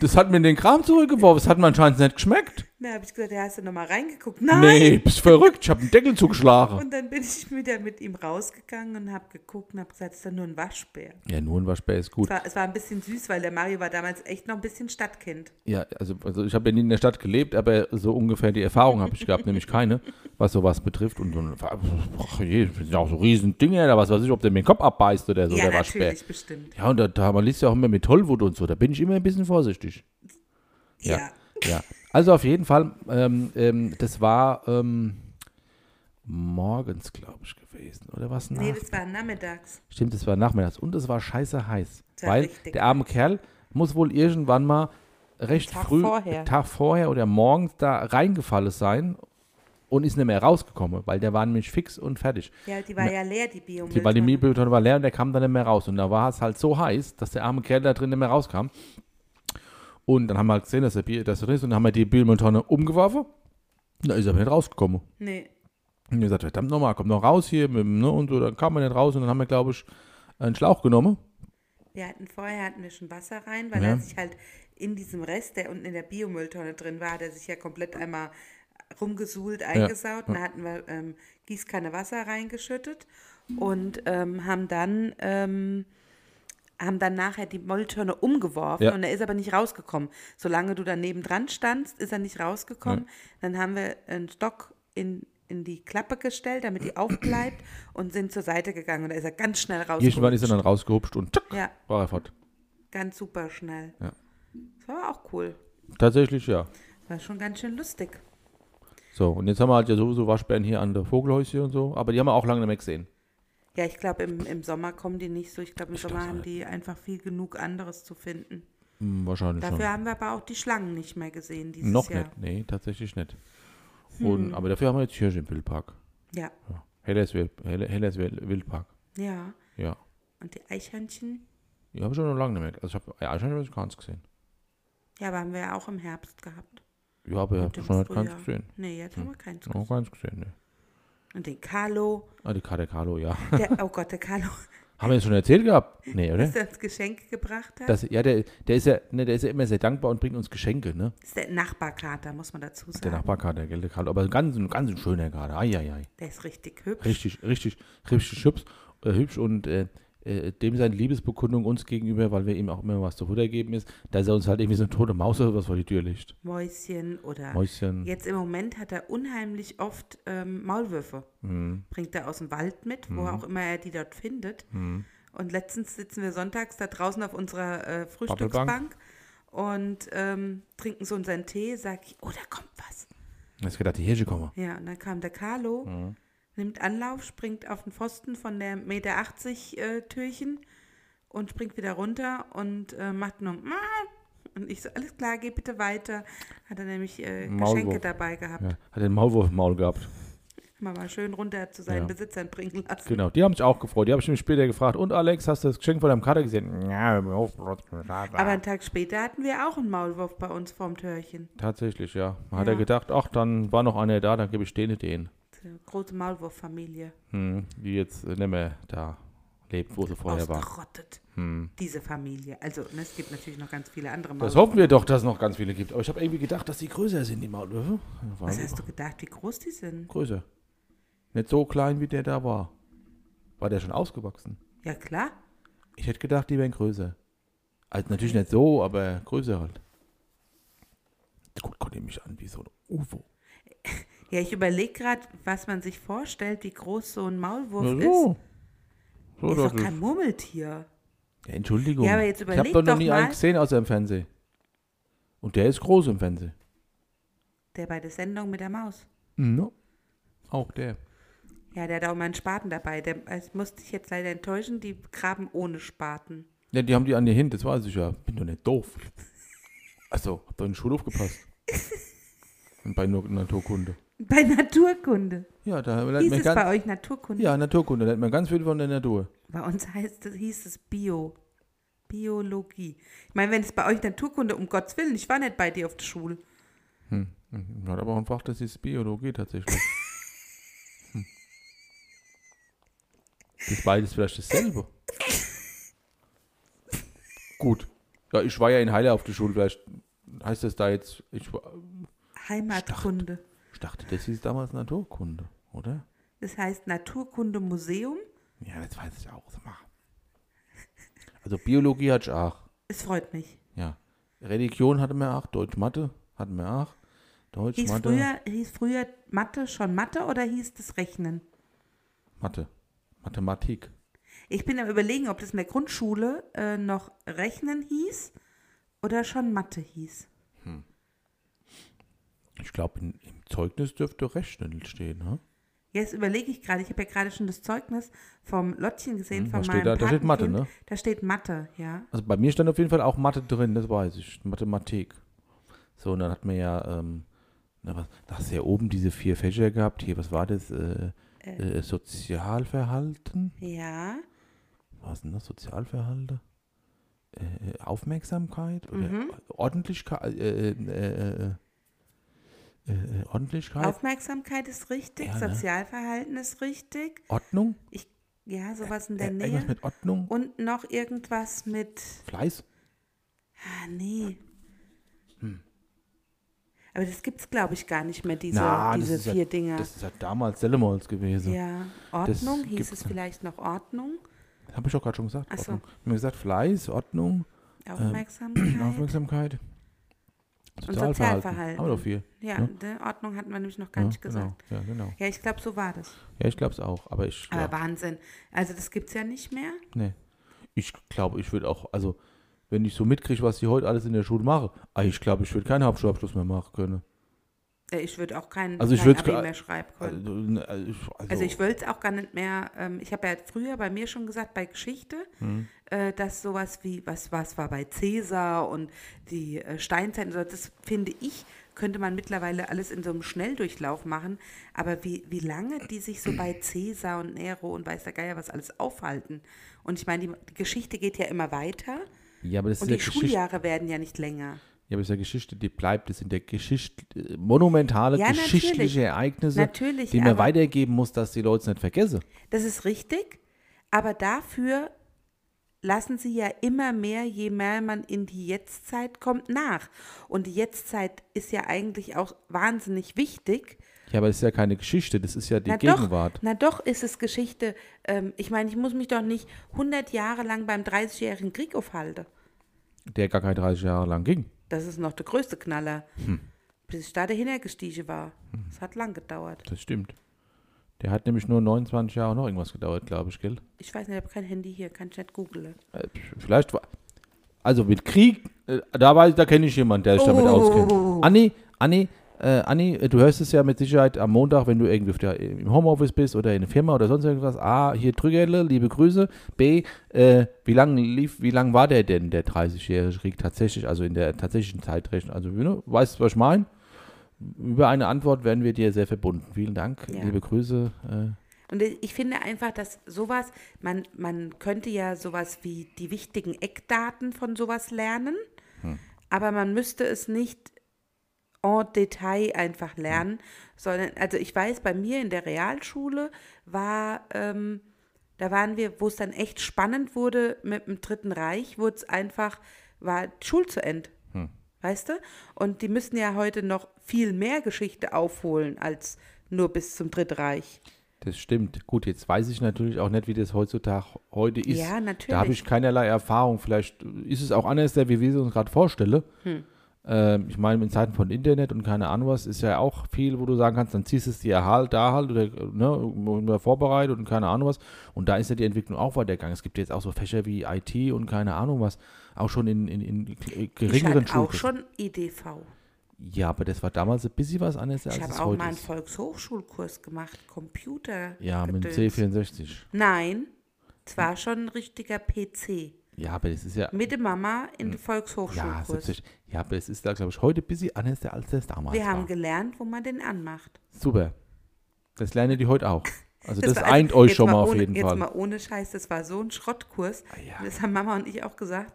Das hat mir den Kram zurückgeworfen. Das hat mir anscheinend nicht geschmeckt.
Da habe ich gesagt, ja, hast du nochmal reingeguckt? Nein!
Nee, bist verrückt. Ich habe den Deckel zugeschlagen.
Und dann bin ich wieder mit ihm rausgegangen und habe geguckt und habe gesagt, es ist doch nur ein Waschbär.
Ja, nur ein Waschbär ist
Es
gut.
war, es war ein bisschen süß, weil der Mario war damals echt noch ein bisschen Stadtkind.
Ja, also, also ich habe ja nie in der Stadt gelebt, aber so ungefähr die Erfahrung habe ich gehabt, nämlich keine, was sowas betrifft. Und, und ach je, das sind ja auch so riesen Dinge, da was weiß ich, ob der mir den Kopf abbeißt oder so,
ja,
der Waschbär.
natürlich, bestimmt.
Ja, und da, da man liest ja auch immer mit Tollwut und so, da bin ich immer ein bisschen vorsichtig. Ja.
Ja.
Ja, also auf jeden Fall, ähm, ähm, das war ähm, morgens, glaube ich, gewesen. Oder was?
Nee, das war nachmittags.
Stimmt, das war nachmittags. Und es war scheiße heiß.
War
weil
richtig
der arme Kerl muss wohl irgendwann mal recht
Tag
früh,
vorher.
Tag vorher oder morgens da reingefallen sein und ist nicht mehr rausgekommen, weil der war nämlich fix und fertig.
Ja, die war ja leer, die bio
Die, weil die Mietbütonne war leer und der kam dann nicht mehr raus. Und da war es halt so heiß, dass der arme Kerl da drin nicht mehr rauskam. Und dann haben wir halt gesehen, dass der Bier, dass er drin ist und dann haben wir die Biermülltonne umgeworfen. Da ist er nicht rausgekommen.
Nee.
Und wir gesagt, verdammt nochmal, komm noch raus hier. Mit, ne, und so, dann kam er nicht raus und dann haben wir, glaube ich, einen Schlauch genommen.
Wir hatten vorher hatten wir schon Wasser rein, weil
Ja.
er sich halt in diesem Rest, der unten in der Biomülltonne drin war, hat er sich ja komplett einmal rumgesuhlt, eingesaut. Und da hatten wir ähm, Gießkanne Wasser reingeschüttet und ähm, haben dann ähm, haben dann nachher die Mülltonne umgeworfen
Ja.
und er ist aber nicht rausgekommen. Solange du daneben dran standst, ist er nicht rausgekommen. Dann haben wir einen Stock in, in die Klappe gestellt, damit die aufbleibt und sind zur Seite gegangen und da ist er ganz schnell rausgekommen.
Irgendwann ist er dann rausgehupscht und tschack,
Ja,
war er fort.
ganz super schnell.
Ja.
Das war auch cool.
Tatsächlich, ja.
War schon ganz schön lustig.
So, und jetzt haben wir halt ja sowieso Waschbären hier an der Vogelhäuschen und so, aber die haben wir auch lange nicht mehr gesehen.
Ja, ich glaube, im, im Sommer kommen die nicht so. Ich glaube, im
Ich
Sommer
glaub's
haben
nicht.
die einfach viel genug anderes zu finden.
Hm, wahrscheinlich
Dafür
schon.
haben wir aber auch die Schlangen nicht mehr gesehen dieses
Noch
Jahr.
nicht, nee, tatsächlich nicht.
Hm.
Und, aber dafür haben wir jetzt Hirsche im Wildpark.
Ja,
Ja. Helles, Wild, Helles Wild- Wildpark.
ja.
Ja.
Und die Eichhörnchen?
Die habe ich schon noch lange nicht mehr. Also ich habe ja, schon gar nichts gesehen.
Ja, aber haben wir ja auch im Herbst gehabt.
Ja, aber ich habe schon nicht ganz
Frühjahr.
gesehen.
Nee, jetzt haben wir keins
Noch
gesehen.
ganz gesehen, ne.
Und den Carlo.
Ah, die Karte Carlo, ja.
Der, oh Gott, der Carlo,
Haben wir das schon erzählt gehabt? Nee, oder?
dass er uns Geschenke gebracht hat.
Das, ja, der, der, ist ja, ne, der ist ja immer sehr dankbar und bringt uns Geschenke, ne?
Das ist der Nachbarkater, muss man dazu sagen.
Der Nachbarkater, gell, der Carlo. Aber ganz, ein ganz ein schöner Kater. Ai, ai, ai.
Der ist richtig hübsch.
Richtig, richtig, richtig hübsch, äh, hübsch und äh, äh, dem seine Liebesbekundung uns gegenüber, weil wir ihm auch immer was zu Futter geben ist, dass er uns halt irgendwie so eine tote Maus oder was vor die Tür legt.
Mäuschen oder
Mäuschen.
Jetzt im Moment hat er unheimlich oft ähm, Maulwürfe.
Hm,
Bringt er aus dem Wald mit, wo auch immer er die dort findet.
hm.
Und letztens sitzen wir sonntags da draußen auf unserer äh, Frühstücksbank und ähm, trinken so unseren Tee. Sag ich, oh, da kommt was.
Hast gedacht, die Hirsche kommen.
Ja, und dann kam der Carlo,
Mhm.
Nimmt Anlauf, springt auf den Pfosten von der Meter 80 äh, Türchen und springt wieder runter und äh, macht nur und ich so, alles klar, geh bitte weiter. Hat er nämlich äh. Geschenke dabei gehabt.
Ja, hat den Maulwurf im Maul gehabt.
Mal mal schön runter zu seinen
Ja.
Besitzern bringen lassen.
Genau, die haben sich auch gefreut. Die habe ich mich später gefragt. Und Alex, hast du das Geschenk von deinem Kater gesehen? Ja,
Aber einen Tag später hatten wir auch einen Maulwurf bei uns vorm Türchen.
Tatsächlich, ja. Hat
Ja.
er gedacht, ach, dann war noch einer da, dann gebe ich denen den.
Die große Maulwurffamilie.
Hm, die jetzt äh, nicht mehr da lebt, wo sie vorher war.
Ausgerottet.
Hm.
Diese Familie. Also, ne, es gibt natürlich noch ganz viele andere
Das
Maulwürfe.
hoffen wir doch, dass es noch ganz viele gibt. Aber ich habe irgendwie gedacht, dass die größer sind, die Maulwürfe.
Was hast du gedacht, wie groß die sind?
Größer. Nicht so klein, wie der da war. War der schon ausgewachsen?
Ja, klar.
Ich hätte gedacht, die wären größer. Also natürlich nicht so, aber größer halt. Guck, guck mich an wie so ein UFO.
Ja, ich überlege gerade, was man sich vorstellt, wie groß so ein Maulwurf
Ja,
ist.
so. So,
Ist doch kein Murmeltier.
Ja, Entschuldigung.
Ja, aber jetzt
ich habe doch noch nie
mal.
einen gesehen außer im Fernsehen. Und der ist groß im Fernsehen.
Der bei der Sendung mit der Maus.
No. Auch der.
Ja, der hat auch mal einen Spaten dabei. Der, das musste ich jetzt leider enttäuschen, die graben ohne Spaten.
Ja, die haben die an dir hin, das weiß ich ja. Bin doch nicht doof. Also, hab doch in die Schule aufgepasst. Und bei nur Naturkunde.
Bei Naturkunde.
Ja, da lernt
Hieß
man
es bei
ganz,
euch Naturkunde?
ja, Naturkunde, da lernt man ganz viel von der Natur.
Bei uns heißt es, hieß es Bio. Biologie. Ich meine, wenn es bei euch Naturkunde, um Gottes Willen, ich war nicht bei dir auf der Schule.
Hm. Hat aber auch ein Fach, das ist Biologie tatsächlich. hm. Das ist beides vielleicht dasselbe. Gut. Ja, ich war ja in Heile auf der Schule, vielleicht heißt das da jetzt, ich, war-
Heimatkunde.
Ich dachte, das hieß damals Naturkunde, oder?
Das heißt Naturkundemuseum.
Ja, das weiß ich auch. Mal. Also Biologie hatte ich auch,
Es freut mich.
ja. Religion hatten wir auch, Deutsch, Mathe hatten wir auch. Deutsch,
Hieß
Mathe,
früher, hieß früher Mathe schon Mathe oder hieß das Rechnen?
Mathe, Mathematik.
Ich bin am überlegen, ob das in der Grundschule äh, noch Rechnen hieß oder schon Mathe hieß.
Ich glaube, im Zeugnis dürfte Rechnen stehen, ne?
Jetzt überlege ich gerade, ich habe ja gerade schon das Zeugnis vom Lottchen gesehen,
Hm,
von meinem
steht da? Da steht Mathe, ne?
Da steht Mathe, ja.
Also bei mir stand auf jeden Fall auch Mathe drin, das weiß ich. Mathematik. So, und dann hat man ja, ähm, na, was, da hast du ja oben diese vier Fächer gehabt. Hier, was war das? Äh, äh, Sozialverhalten?
Ja,
Was denn das? Sozialverhalten? äh, Aufmerksamkeit oder
Mhm.
Ordentlichkeit, äh, äh, Ordentlichkeit,
Aufmerksamkeit ist richtig,
Ja, ne?
Sozialverhalten ist richtig.
Ordnung,
Ich, ja, sowas in der
äh,
Nähe.
irgendwas mit Ordnung,
Und noch irgendwas mit.
Fleiß.
Ah, nee.
Hm.
Aber das gibt's, glaube ich, gar nicht mehr, diese,
Na, das
diese
ist ja-
vier Dinger.
Das ist ja damals Sellemols gewesen.
ja, Ordnung, hieß
gibt's
es vielleicht noch Ordnung,
Habe ich doch gerade schon gesagt.
Ach so.
Ordnung. Wir haben gesagt Fleiß, Ordnung,
Aufmerksamkeit.
Aufmerksamkeit,
Sozialverhalten.
Haben wir doch vier.
ja,
ne?
Ordnung hatten wir nämlich noch gar
Ja,
nicht gesagt.
Genau. Ja, genau.
Ja, ich glaube, so war das.
Ja, ich glaube es auch. Aber ich,
Aber
ja,
Wahnsinn. Also das gibt's ja nicht mehr.
nee. ich glaube, ich würde auch, also wenn ich so mitkriege, was die heute alles in der Schule machen, ah, ich glaube, ich würde keinen Hauptschulabschluss mehr machen können.
Äh, Ich würde auch kein,
Also ich
kein Abi mehr schreiben können.
Also, ne, also, ich-
Also ich will es auch gar nicht mehr, ähm, ich habe ja früher bei mir schon gesagt, bei Geschichte, äh, dass sowas wie, was, was war bei Cäsar und die äh, Steinzeit, und so, das finde ich, könnte man mittlerweile alles in so einem Schnelldurchlauf machen, aber wie, wie lange die sich so bei Cäsar und Nero und weiß der Geier was alles aufhalten. Und ich meine, die, die Geschichte geht ja immer weiter
ja, aber das
und
ist
die
Geschichte.
Schuljahre werden ja nicht länger.
Ja, aber es ist ja Geschichte, die bleibt. Das sind ja Geschicht, monumentale
Ja, natürlich.
geschichtliche Ereignisse,
Natürlich,
die man weitergeben muss, dass die Leute es nicht vergessen.
Das ist richtig, aber dafür lassen sie ja immer mehr, je mehr man in die Jetztzeit kommt, nach. Und die Jetztzeit ist ja eigentlich auch wahnsinnig wichtig.
Ja, aber das ist ja keine Geschichte, das ist ja die
na
Gegenwart.
Doch, na doch ist es Geschichte. Ähm, ich meine, ich muss mich doch nicht 100 Jahre lang beim 30-jährigen Krieg aufhalten.
Der gar keine 30 Jahre lang ging.
Das ist noch der größte Knaller.
Hm.
Bis ich da dahinter gestiegen war. Es hat lang gedauert.
Das stimmt. Der hat nämlich nur 29 Jahre noch irgendwas gedauert, glaube ich, gell?
Ich weiß nicht, ich habe kein Handy hier, kann ich nicht googeln.
Äh, Vielleicht war. Also mit Krieg, äh, da, da kenne ich jemanden, der sich damit
Oh.
auskennt. Anni, Anni, äh, Anni, äh, du hörst es ja mit Sicherheit am Montag, wenn du irgendwie der, im Homeoffice bist oder in der Firma oder sonst irgendwas. A, hier Drückerle, liebe Grüße. B, äh, wie lang lief, wie lang war der denn, der 30-jährige Krieg tatsächlich, also in der tatsächlichen Zeitrechnung? Also, ne, weißt du, was ich meine? Über eine Antwort werden wir dir sehr verbunden. Vielen Dank,
Ja.
liebe Grüße. Äh,
Und ich finde einfach, dass sowas, man, man könnte ja sowas wie die wichtigen Eckdaten von sowas lernen, aber man müsste es nicht en Detail einfach lernen, sondern, also ich weiß, bei mir in der Realschule war, ähm, da waren wir, wo es dann echt spannend wurde mit dem Dritten Reich, wurde es einfach, war die Schule zu Ende. Weißt du? Und die müssen ja heute noch viel mehr Geschichte aufholen als nur bis zum Dritten Reich.
Das stimmt. Gut, jetzt weiß ich natürlich auch nicht, wie das heutzutage heute ist.
Ja, natürlich.
Da habe ich keinerlei Erfahrung. Vielleicht ist es auch anders, wie wir es uns gerade vorstellen.
Hm.
Ähm, ich meine, in Zeiten von Internet und keine Ahnung was, ist ja auch viel, wo du sagen kannst, dann ziehst du es dir halt, da halt oder ne, vorbereitet und keine Ahnung was. Und da ist ja die Entwicklung auch weitergegangen. Es gibt jetzt auch so Fächer wie IT und keine Ahnung was, auch schon in, in, in
Ich
geringeren
hatte auch
Schulen.
schon EDV.
Ja, aber das war damals ein bisschen was anderes, als
Ich habe auch
heute
mal einen
ist.
Volkshochschulkurs gemacht, Computer.
Ja, mit dem
Gedöns.
C64.
Nein, es war schon ein richtiger PC.
Ja, aber das ist ja
Mit der Mama in den
Ja,
Volkshochschulkurs.
selbstverständlich. Ja, aber es ist da, glaube ich, heute ein bisschen anders, als das damals
Wir haben
war.
gelernt, wo man den anmacht.
Super. Das lernen die heute auch. Also das,
war-
eint euch
jetzt
schon mal auf
ohne,
jeden
jetzt
Fall.
mal ohne Scheiß, das war so ein Schrottkurs.
Ah, ja.
Das haben Mama und ich auch gesagt.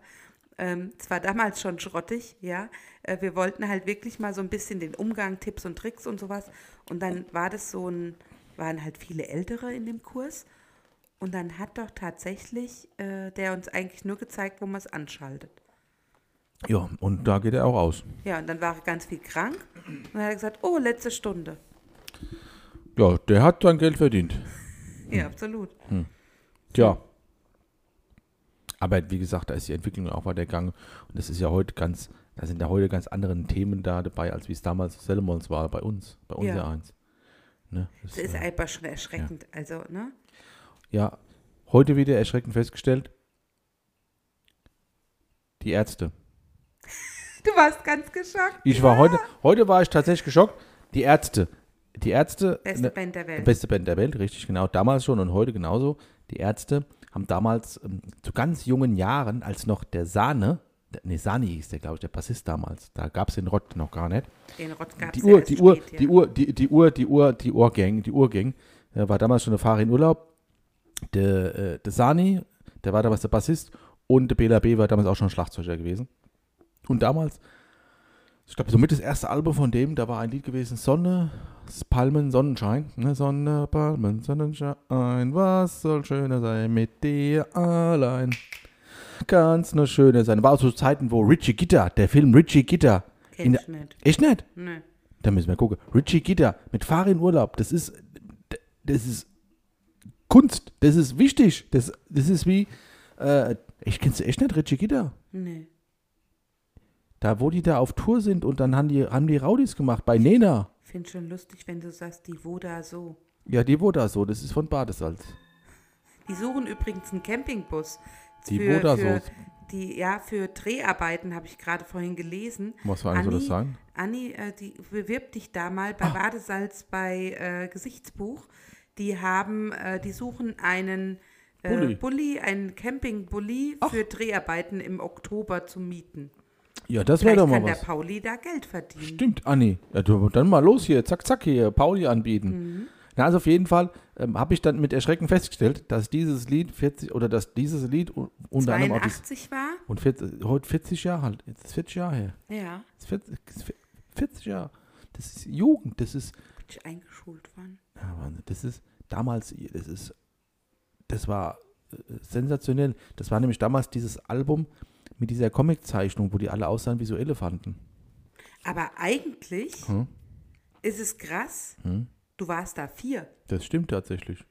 Ähm, es war damals schon schrottig, ja. Äh, wir wollten halt wirklich mal so ein bisschen den Umgang, Tipps und Tricks und sowas. Und dann war das so ein, waren halt viele Ältere in dem Kurs. Und dann hat doch tatsächlich äh, der uns eigentlich nur gezeigt, wo man es anschaltet.
Ja, und da geht er auch aus.
Ja, und dann war er ganz viel krank. Und dann hat er gesagt, oh, letzte Stunde.
Ja, der hat sein Geld verdient.
Ja, absolut.
Tja. Aber wie gesagt, da ist die Entwicklung auch weitergegangen. Und das ist ja heute ganz, da sind ja heute ganz andere Themen da dabei, als wie es damals auf Sellemons war, bei uns, bei uns
Ja.
ja eins. Ne? Das,
Das ist
äh,
einfach schon erschreckend. Also, ne?
Ja, heute wieder erschreckend festgestellt, die Ärzte.
Du warst ganz geschockt.
Ich war heute, heute war ich tatsächlich geschockt. Die Ärzte. Die Ärzte.
Beste
ne,
Band der Welt.
Beste Band der Welt, richtig, genau. Damals schon und heute genauso. Die Ärzte haben damals ähm, zu ganz jungen Jahren, als noch der Sahne, der- nee, Sani hieß der, glaube ich, der Bassist damals. Da gab es den Rott noch gar nicht.
Den Rott gab's
Die
ja
Uhr,
erst
die Uhr,
spät, ja.
die Uhr, die, die Uhr, die Uhr, die Uhrgang, die Uhrgang. Der war damals schon eine Fahrer in Urlaub. Der, äh, der Sani, der war damals der Bassist Und der Bela B. war damals auch schon Schlagzeuger gewesen. Und damals, ich glaube, somit das erste Album von dem, da war ein Lied gewesen, Sonne, Palmen, Sonnenschein. Ne? Sonne, Palmen, Sonnenschein, was soll schöner sein mit dir allein? Kann's nur schöner sein. War auch so Zeiten, wo Richie Gitter, der Film Richie Gitter.
Kenn
in
ich nicht.
Echt nicht?
Nee.
Da müssen wir gucken. Richie Gitter mit Fahr in Urlaub. Das ist, das ist Kunst. Das ist wichtig. Das, das ist wie, äh, ich kenn's echt nicht, Richie Gitter.
Nee.
Da, wo die da auf Tour sind und dann haben die, haben die Raudis gemacht bei Nena.
Finde schon lustig, wenn du sagst, die Woda so.
Ja, die Woda so. Das ist von Badesalz.
Die suchen übrigens einen Campingbus.
Die
für,
Woda so.
die, Ja, für Dreharbeiten habe ich gerade vorhin gelesen.
Was eine soll das
Anni-
sein?
Anni, äh, die bewirb dich da mal bei Badesalz bei äh, Gesichtsbuch. Die haben, äh, die suchen einen äh,
Bulli.
Bulli, einen Campingbully für Dreharbeiten im Oktober zu mieten.
Ja, das wäre doch mal
kann der
was.
Pauli da Geld verdienen.
Stimmt, Anni. Ja, du, dann mal los hier. Zack, zack hier. Pauli anbieten.
Mhm.
Na, also auf jeden Fall ähm, habe ich dann mit Erschrecken festgestellt, dass dieses Lied 40 oder dass dieses Lied u- unter anderem auch das,
82 war?
und 40, heute 40 Jahre alt. Jetzt ist 40 Jahre her.
Ja,
Das ist 40, das ist 40 Jahre. Das ist Jugend. Das ist,
bin ich eingeschult worden.
Ja. Das ist damals, das ist, das war äh, sensationell. Das war nämlich damals dieses Album mit dieser Comiczeichnung, wo die alle aussahen wie so Elefanten.
Aber eigentlich
Hm?
ist es krass,
Hm?
du warst da vier.
Das stimmt tatsächlich.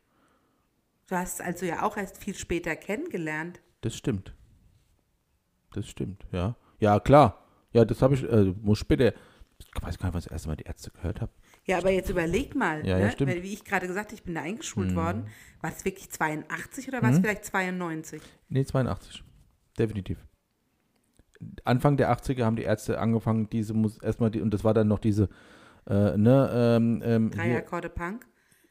Du hast also ja auch erst viel später kennengelernt.
Das stimmt. Das stimmt, ja. Ja, klar. Ja, das habe ich, äh, muss später, ich weiß gar nicht, was ich das erste Mal die Ärzte gehört habe.
Ja, aber jetzt überleg mal,
Ja, ja,
ne?
stimmt.
Weil, wie ich gerade gesagt habe, ich bin da eingeschult worden. War es wirklich 82 oder war es vielleicht 92?
Nee, 82. Definitiv. Anfang der 80er haben die Ärzte angefangen, diese Mus erstmal die, und das war dann noch diese, äh, ne, ähm, ähm,
Drei Akkorde Punk.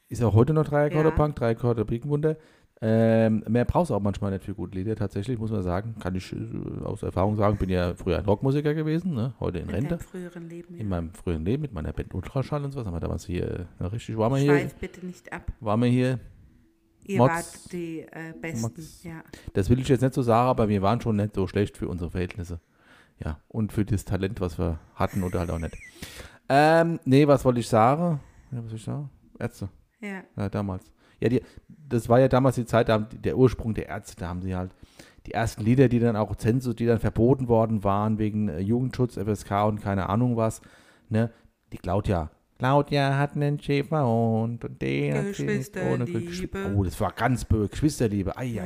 ist auch heute noch drei Akkorde
Ja.
Punk, drei Akkorde Brickenwunder. Ähm, mehr brauchst du auch manchmal nicht für gute Lieder, tatsächlich, muss man sagen. Kann ich äh, aus Erfahrung sagen, bin ja früher ein Rockmusiker gewesen, ne? heute in
In
Rente.
deinem früheren Leben.
In
Ja.
meinem früheren Leben mit meiner Band Ultraschall und sowas haben wir damals hier, äh, richtig, wir hier,
Schweif bitte nicht ab.
waren wir hier
Ihr
Mods.
wart die äh, Besten. Ja.
Das will ich jetzt nicht so sagen, aber wir waren schon nicht so schlecht für unsere Verhältnisse. Ja, und für das Talent, was wir hatten oder halt auch nicht. Ähm, nee, was wollte ich sagen? Ja, was soll ich sagen? Ärzte.
ja.
Ja, damals. Ja, die, das war ja damals die Zeit, da haben, der Ursprung der Ärzte, da haben sie halt die ersten Lieder, die dann auch Zensus, die dann verboten worden waren wegen äh, Jugendschutz, FSK und keine Ahnung was, ne? Die Claudia. Claudia hat einen Schäferhund und ohne
Geschwisterliebe.
Geschw- Oh, das war ganz böse. Geschwisterliebe. Ei,
Ja.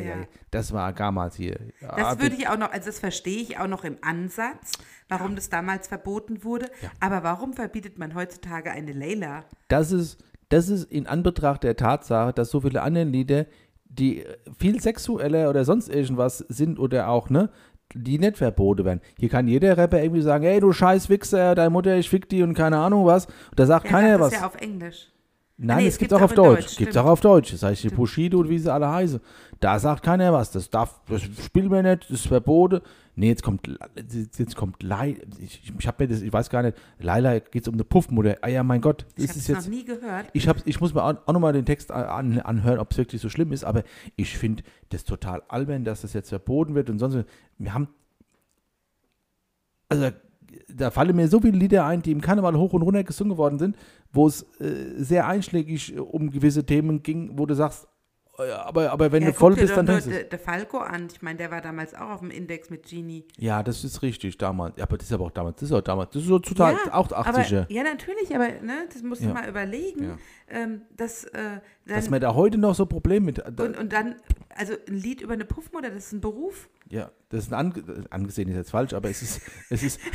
Das war damals hier. Ja,
Das würde ich auch noch, also das verstehe ich auch noch im Ansatz, warum das damals verboten wurde.
Ja.
Aber warum verbietet man heutzutage eine Leila?
das ist, das ist in Anbetracht der Tatsache, dass so viele andere Lieder, die viel sexueller oder sonst irgendwas sind oder auch, ne, die nicht verboten werden. Hier kann jeder Rapper irgendwie sagen, ey, du scheiß Wichser, deine Mutter, ich fick die und keine Ahnung was. Und da sagt
Ja,
keiner
sagt
was.
das ja auf Englisch.
Nein,
nee,
es
es
gibt's auch auf Deutsch. Gibt's
stimmt.
auch auf Deutsch. Das heißt, die Bushido und wie sie alle heißen. Da sagt keiner was. Das darf, das spielen wir nicht, das ist verboten. Nee, jetzt kommt, jetzt kommt Leila. Ich, ich habe mir das, ich weiß gar nicht, Leila geht es um eine Puffmutter. Ah ja, mein Gott,
Ich habe es
jetzt.
noch nie gehört.
Ich, hab, ich muss mir auch, auch nochmal den Text an, anhören, ob es wirklich so schlimm ist, aber ich finde das total albern, dass das jetzt verboten wird und sonst. Wir haben. Also, da fallen mir so viele Lieder ein, die im Karneval hoch und runter gesungen worden sind, wo es äh, sehr einschlägig äh, um gewisse Themen ging, wo du sagst, aber, aber wenn
ja,
du voll bist, dann denkst du.
der, Falco an. Ich meine, der war damals auch auf dem Index mit Genie.
Ja, das ist richtig damals. Ja, aber das ist aber auch damals. Das ist auch damals. Das ist so total auch 80er.
aber, ja, natürlich, aber ne, das musst du
Ja.
mal überlegen,
Ja.
ähm, dass, äh,
Dass
dann,
man da heute noch so Probleme mit. Da,
und, und dann, also ein Lied über eine Puffmutter, das ist ein Beruf.
ja, das ist ein ange, angesehen ist jetzt falsch, aber es ist. Es ist,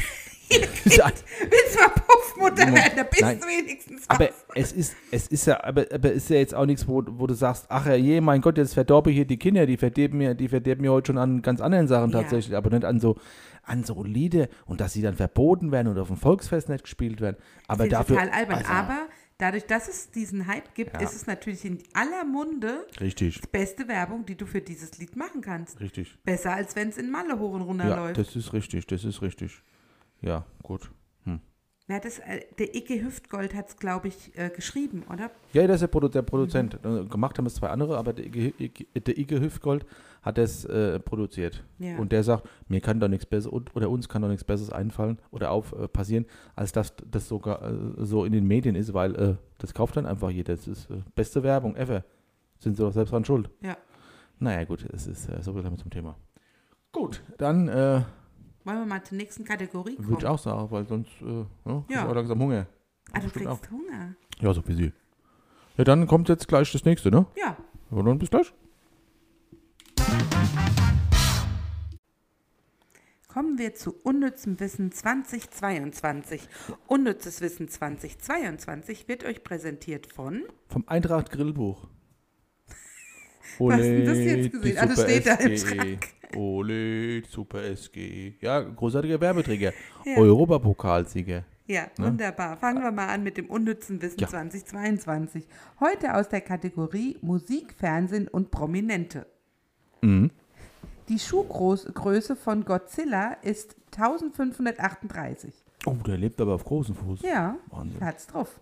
ist ein,
Willst du mal
Moment,
werden? Da bist
nein.
du wenigstens
aber
was.
es ist, es ist ja, aber, aber es ist ja jetzt auch nichts, wo, wo du sagst, ach ja, je, mein Gott, jetzt verdorbe ich hier die Kinder, die verderben mir, die verderben mir heute schon an ganz anderen Sachen
Ja.
tatsächlich, aber nicht an so, an so Lieder und dass sie dann verboten werden oder auf dem Volksfest nicht gespielt werden. Aber
finde
dafür.
total albern.
also,
aber dadurch, dass es diesen Hype gibt,
Ja.
ist es natürlich in aller Munde
Richtig,
die beste Werbung, die du für dieses Lied machen kannst.
richtig.
Besser als wenn es in Malle hoch und runter
Ja,
läuft.
das ist richtig, das ist richtig. Ja, gut.
Wer hat das, äh, der Icke Hüftgold hat es, glaube ich, äh, geschrieben, oder?
Ja, das ist der, Produ der Produzent. Äh, Gemacht haben es zwei andere, aber der Ige, Ige, der Ige Hüftgold hat es äh, produziert.
Ja.
Und der sagt, mir kann doch nichts Besseres oder uns kann doch nichts Besseres einfallen oder auf äh, passieren, als dass das sogar äh, so in den Medien ist, weil äh, das kauft dann einfach jeder. Das ist äh, beste Werbung ever. Sind sie doch selbst dran schuld.
Ja.
Naja, gut, es ist äh, so viel damit zum Thema. Gut, dann äh,
Wollen wir mal zur nächsten Kategorie kommen?
würde ich auch sagen, weil sonst äh, ja,
Ja.
ich auch langsam Hunger.
Ah, du kriegst Hunger.
Ja, so wie sie. Ja, dann kommt jetzt gleich das nächste, ne?
Ja.
Ja, dann bis gleich.
Kommen wir zu unnützem Wissen 2022. Unnützes Wissen 2022 wird euch präsentiert von.
Vom Eintracht Grillbuch.
Hast denn das jetzt gesehen? Ah, das
Super
steht da im
SG.
Schrank.
Ole, Super SG. Ja, großartiger Werbeträger.
Ja.
Europapokalsieger.
Ja,
Ne?
wunderbar. Fangen wir mal an mit dem unnützen Wissen
Ja.
2022. Heute aus der Kategorie Musik, Fernsehen und Prominente.
Mhm.
Die Schuhgröße von Godzilla ist 1538.
Oh, der lebt aber auf großem Fuß.
Ja,
Wahnsinn.
hat's drauf.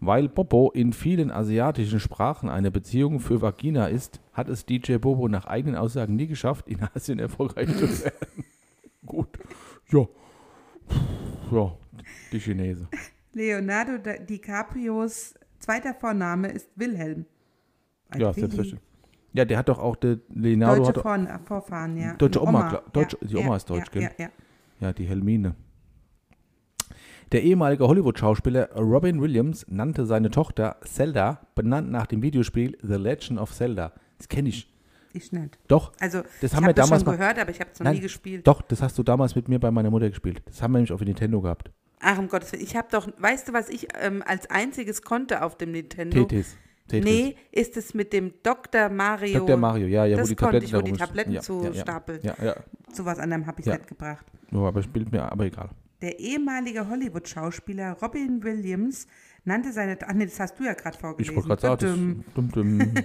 Weil Bobo in vielen asiatischen Sprachen eine Beziehung für Vagina ist, hat es DJ Bobo nach eigenen Aussagen nie geschafft, in Asien erfolgreich zu werden. Gut. Ja. Ja, die Chinese.
Leonardo DiCaprios zweiter Vorname ist Wilhelm. Ein
Ja, selbstverständlich. Ja, der hat doch auch, der Leonardo
Deutsche
hat
Vorn Vorfahren, ja.
Deutsche Oma, glaub- Deutsche- die Oma
ja,
ist deutsch,
ja,
gell?
Ja, ja.
Ja, die Helmine. Der ehemalige Hollywood-Schauspieler Robin Williams nannte seine Tochter Zelda, benannt nach dem Videospiel The Legend of Zelda. Das kenne ich.
Ich nicht.
Doch,
Also,
Das
ich
haben wir
habe das
damals
schon gehört, aber ich habe es noch
Nein,
nie gespielt.
doch, das hast du damals mit mir bei meiner Mutter gespielt. Das haben wir nämlich auf dem Nintendo gehabt.
Ach, um Gottes Willen. Ich habe doch, weißt du, was ich ähm, als einziges konnte auf dem Nintendo?
Tetris. Tetris.
Nee, ist es mit dem Dr. Mario.
Dr. Mario, ja, ja, wo
das
die
konnte
Tabletten
ich, wo die Tabletten
ja,
zu
ja, ja.
stapeln.
Ja, ja.
Zu was anderem habe ich
Ja.
nicht gebracht.
ja, aber spielt mir, aber egal.
Der ehemalige Hollywood-Schauspieler Robin Williams nannte seine. Ach nee, das hast du ja gerade
Ich
vorgelesen.
wollte gerade sagen, das, dumm.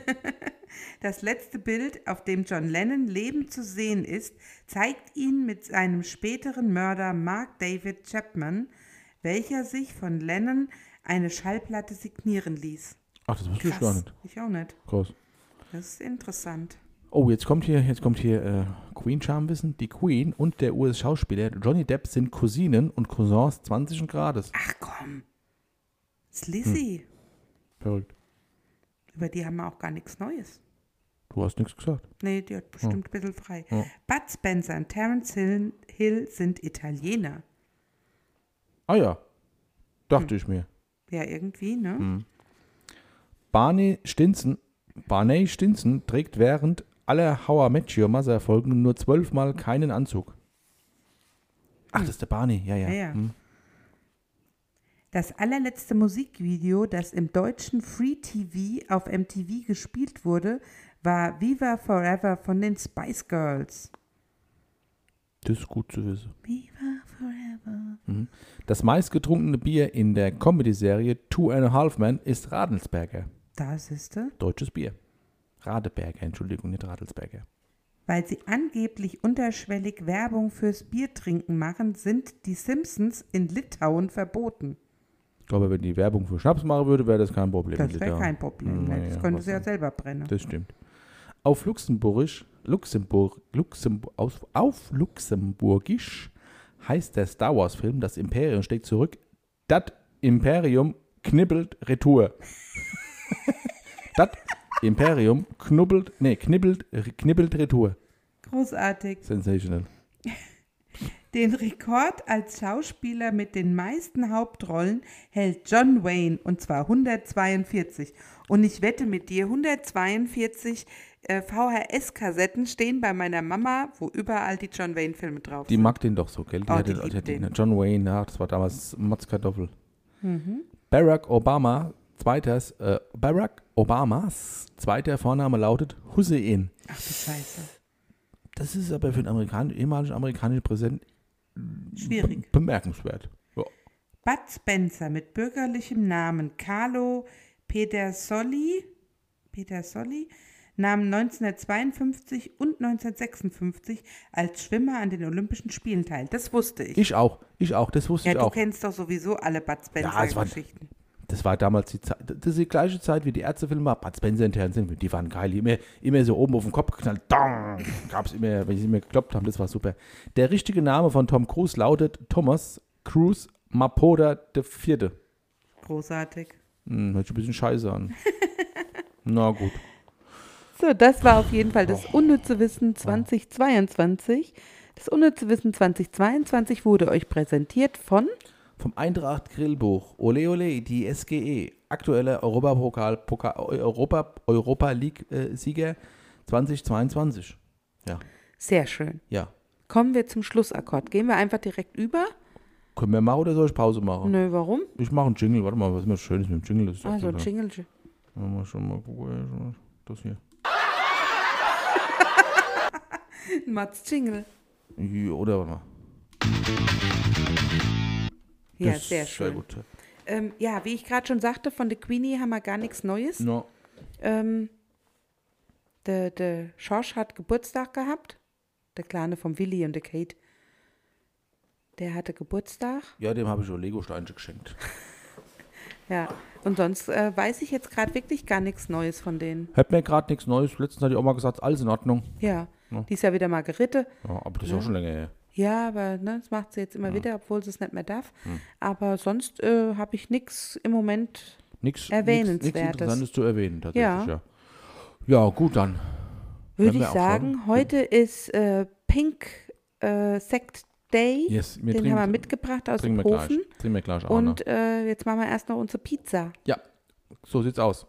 Das letzte Bild, auf dem John Lennon lebend zu sehen ist, zeigt ihn mit seinem späteren Mörder Mark David Chapman, welcher sich von Lennon eine Schallplatte signieren ließ.
Ach, das wusste ich gar nicht.
Ich auch nicht.
Krass.
Das ist interessant.
Oh, jetzt kommt hier, jetzt kommt hier äh, Queen Charmwissen. Die Queen und der US-Schauspieler Johnny Depp sind Cousinen und Cousins 20 Grades.
Ach komm. Ist Lizzie.
Verrückt.
Über die haben wir auch gar nichts Neues.
Du hast nichts gesagt.
Nee, die hat bestimmt ein bisschen frei.
Ja.
Bud Spencer und Terence Hill, Hill sind Italiener.
Ah ja,
Hm.
dachte ich mir.
Ja, irgendwie, ne?
Hm. Barney Stinson, Barney Stinson trägt während aller How I Met Your Mother Folgen nur zwölfmal keinen Anzug. Ach, das ist der Barney, ja, ja.
Ja, ja.
Hm.
Das allerletzte Musikvideo, das im deutschen Free TV auf MTV gespielt wurde, war Viva Forever von den Spice Girls.
Das ist gut zu wissen.
Viva Forever.
Das meistgetrunkene Bier in der Comedy-Serie Two and a Half Men ist Radelsberger.
Da siehst du.
Deutsches Bier. Radeberger, Entschuldigung, nicht Radelsberger.
Weil sie angeblich unterschwellig Werbung fürs Biertrinken machen, sind die Simpsons in Litauen verboten.
Ich glaube, wenn die Werbung für Schnaps machen würde, wäre das kein Problem.
Das wäre kein Problem.
Hm,
ne? das könnte sie ja selber brennen.
Das stimmt. Auf Luxemburgisch, Luxemburg, Luxemburg, auf, auf Luxemburgisch heißt der Star Wars Film Das Imperium steckt zurück. Das Imperium knibbelt Retour. das Imperium knubbelt, nee, knibbelt, knibbelt Retour.
Großartig.
Sensational.
Den Rekord als Schauspieler mit den meisten Hauptrollen hält John Wayne und zwar 142. Und ich wette mit dir, 142 äh, VHS-Kassetten stehen bei meiner Mama, wo überall die John Wayne-Filme drauf
Die
sind.
mag den doch so, gell? Die
Oh,
hat
die
den,
liebt
hat den,
den.
John Wayne, ja, das war damals Motzkartoffel.
Mhm.
Barack Obama, zweiters, äh, Barack Obamas zweiter Vorname lautet Hussein.
Ach du Scheiße.
Das ist aber für einen Amerikan ehemaligen amerikanischen Präsidenten
Schwierig.
be- bemerkenswert. Ja.
Bud Spencer mit bürgerlichem Namen Carlo Pedersoli, Pedersoli nahmen 1952 und 1956 als Schwimmer an den Olympischen Spielen teil. Das wusste ich.
Ich auch, ich auch, das wusste
ja,
ich
du
auch.
kennst doch sowieso alle Bud
Ja,
Spencer-Geschichten.
Das war damals die Zeit, das ist die gleiche Zeit wie die Ärztefilme, Bud Spencer intern sind, die waren geil, immer, immer so oben auf den Kopf geknallt, dong, gab es immer, wenn sie immer gekloppt haben, das war super. Der richtige Name von Tom Cruise lautet Thomas Cruise Mapoda IV.
Großartig.
Hm, hört sich ein bisschen scheiße an. Na gut.
So, das war auf jeden Fall das
Oh.
unnütze Wissen 2022. Das unnütze Wissen 2022 wurde euch präsentiert von
Vom Eintracht Grillbuch, Ole Ole, die SGE, aktueller Europapokal, Pokal, Europa, Europa League äh, Sieger 2022. Ja,
Sehr schön.
ja.
Kommen wir zum Schlussakkord. Gehen wir einfach direkt über?
Können wir machen oder soll ich Pause machen?
Nö, warum?
Ich mache einen Jingle, warte mal, was immer schön ist mit dem Jingle.
Also,
doch
Jingle.
Mal schon mal gucken. Das hier.
Mats Jingle.
Ja, Oder warte mal.
Ja,
Das
sehr schön.
gut.
Ähm, ja, wie ich gerade schon sagte, von der Queenie haben wir gar nichts Neues.
No.
Ähm, der, der Schorsch hat Geburtstag gehabt. Der Kleine vom Willi und der Kate. Der hatte Geburtstag.
Ja, dem habe ich schon Lego-Steine geschenkt.
Ja. Und sonst äh, weiß ich jetzt gerade wirklich gar nichts Neues von denen.
Hört mir gerade nichts Neues. Letztens hatte ich auch mal gesagt, alles in Ordnung.
Ja.
Ja.
Die ist ja wieder Margarete.
Ja, aber das ist auch schon länger her.
Ja, aber ne, das macht sie jetzt immer wieder, obwohl sie es nicht mehr darf. Aber sonst äh, habe ich nichts im Moment.
Nichts
Erwähnenswertes.
Nichts Interessantes zu erwähnen, tatsächlich,
Ja.
ja. Ja, gut, dann.
Würde ich sagen,
schauen.
heute ist äh, Pink äh, Sect Day.
Yes, wir
Den
trinken-
haben wir mitgebracht aus dem. Ofen.
Trinken wir gleich auch.
Und äh, jetzt machen wir erst noch unsere Pizza.
Ja, so sieht's aus.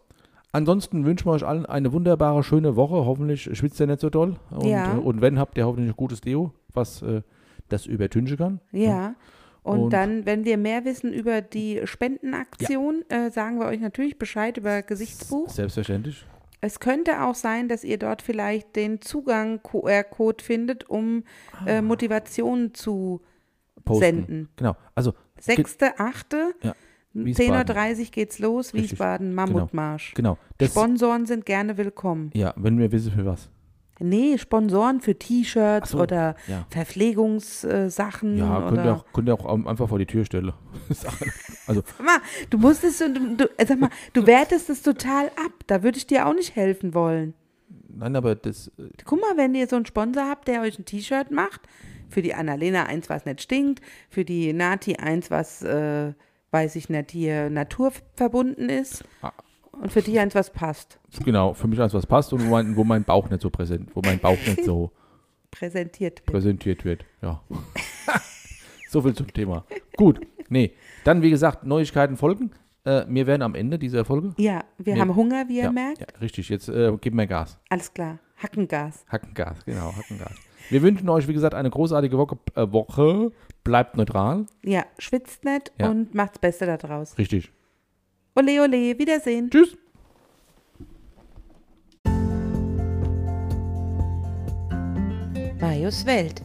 Ansonsten wünschen wir euch allen eine wunderbare, schöne Woche. Hoffentlich schwitzt ihr nicht so doll. Und,
Ja.
äh, und wenn, habt ihr hoffentlich ein gutes Deo, was äh, das übertünchen kann.
Ja. Und,
Und-
dann, wenn wir mehr wissen über die Spendenaktion, äh, sagen wir euch natürlich Bescheid über Gesichtsbuch.
Selbstverständlich.
Es könnte auch sein, dass ihr dort vielleicht den Zugang QR-Code findet, um äh, Motivation zu
Posten.
senden.
Genau. Also,
6.8.
Ja,
10.30 Uhr geht's los. Wiesbaden, Mammutmarsch.
genau. Das,
Sponsoren sind gerne willkommen.
ja, wenn wir wissen, für was.
Nee, Sponsoren für T-Shirts
so,
oder
ja.
Verpflegungssachen.
Ja, könnt ihr,
oder
auch, könnt ihr auch einfach vor die Tür stellen. Also,
Sag mal, du musstest, du, du, äh, sag mal, du wertest es total ab. Da würde ich dir auch nicht helfen wollen.
nein, aber das, äh,
Guck mal, wenn ihr so einen Sponsor habt, der euch ein T-Shirt macht, für die Annalena eins, was nicht stinkt, für die Nati eins, was, äh, weiß ich nicht, hier naturverbunden ist
Ah.
Und für die eins, was passt.
genau, für mich als was passt und wo mein, wo mein Bauch nicht so präsent, wo mein Bauch nicht so
Präsentiert wird.
präsentiert wird. Ja. so viel zum Thema. Gut, nee. Dann, wie gesagt, Neuigkeiten folgen. Äh, wir werden am Ende dieser Folge.
Ja, wir
Nee.
haben Hunger, wie ihr
ja,
merkt.
ja, richtig. Jetzt äh, geben wir Gas.
Alles klar. Hackengas.
Hackengas, genau, Hackengas. Wir wünschen euch, wie gesagt, eine großartige Woche. Äh, Woche. Bleibt neutral.
Ja, schwitzt nicht
Ja.
und macht's Beste da draus.
Richtig.
Ole, ole, Wiedersehen.
Tschüss.
Majos Welt.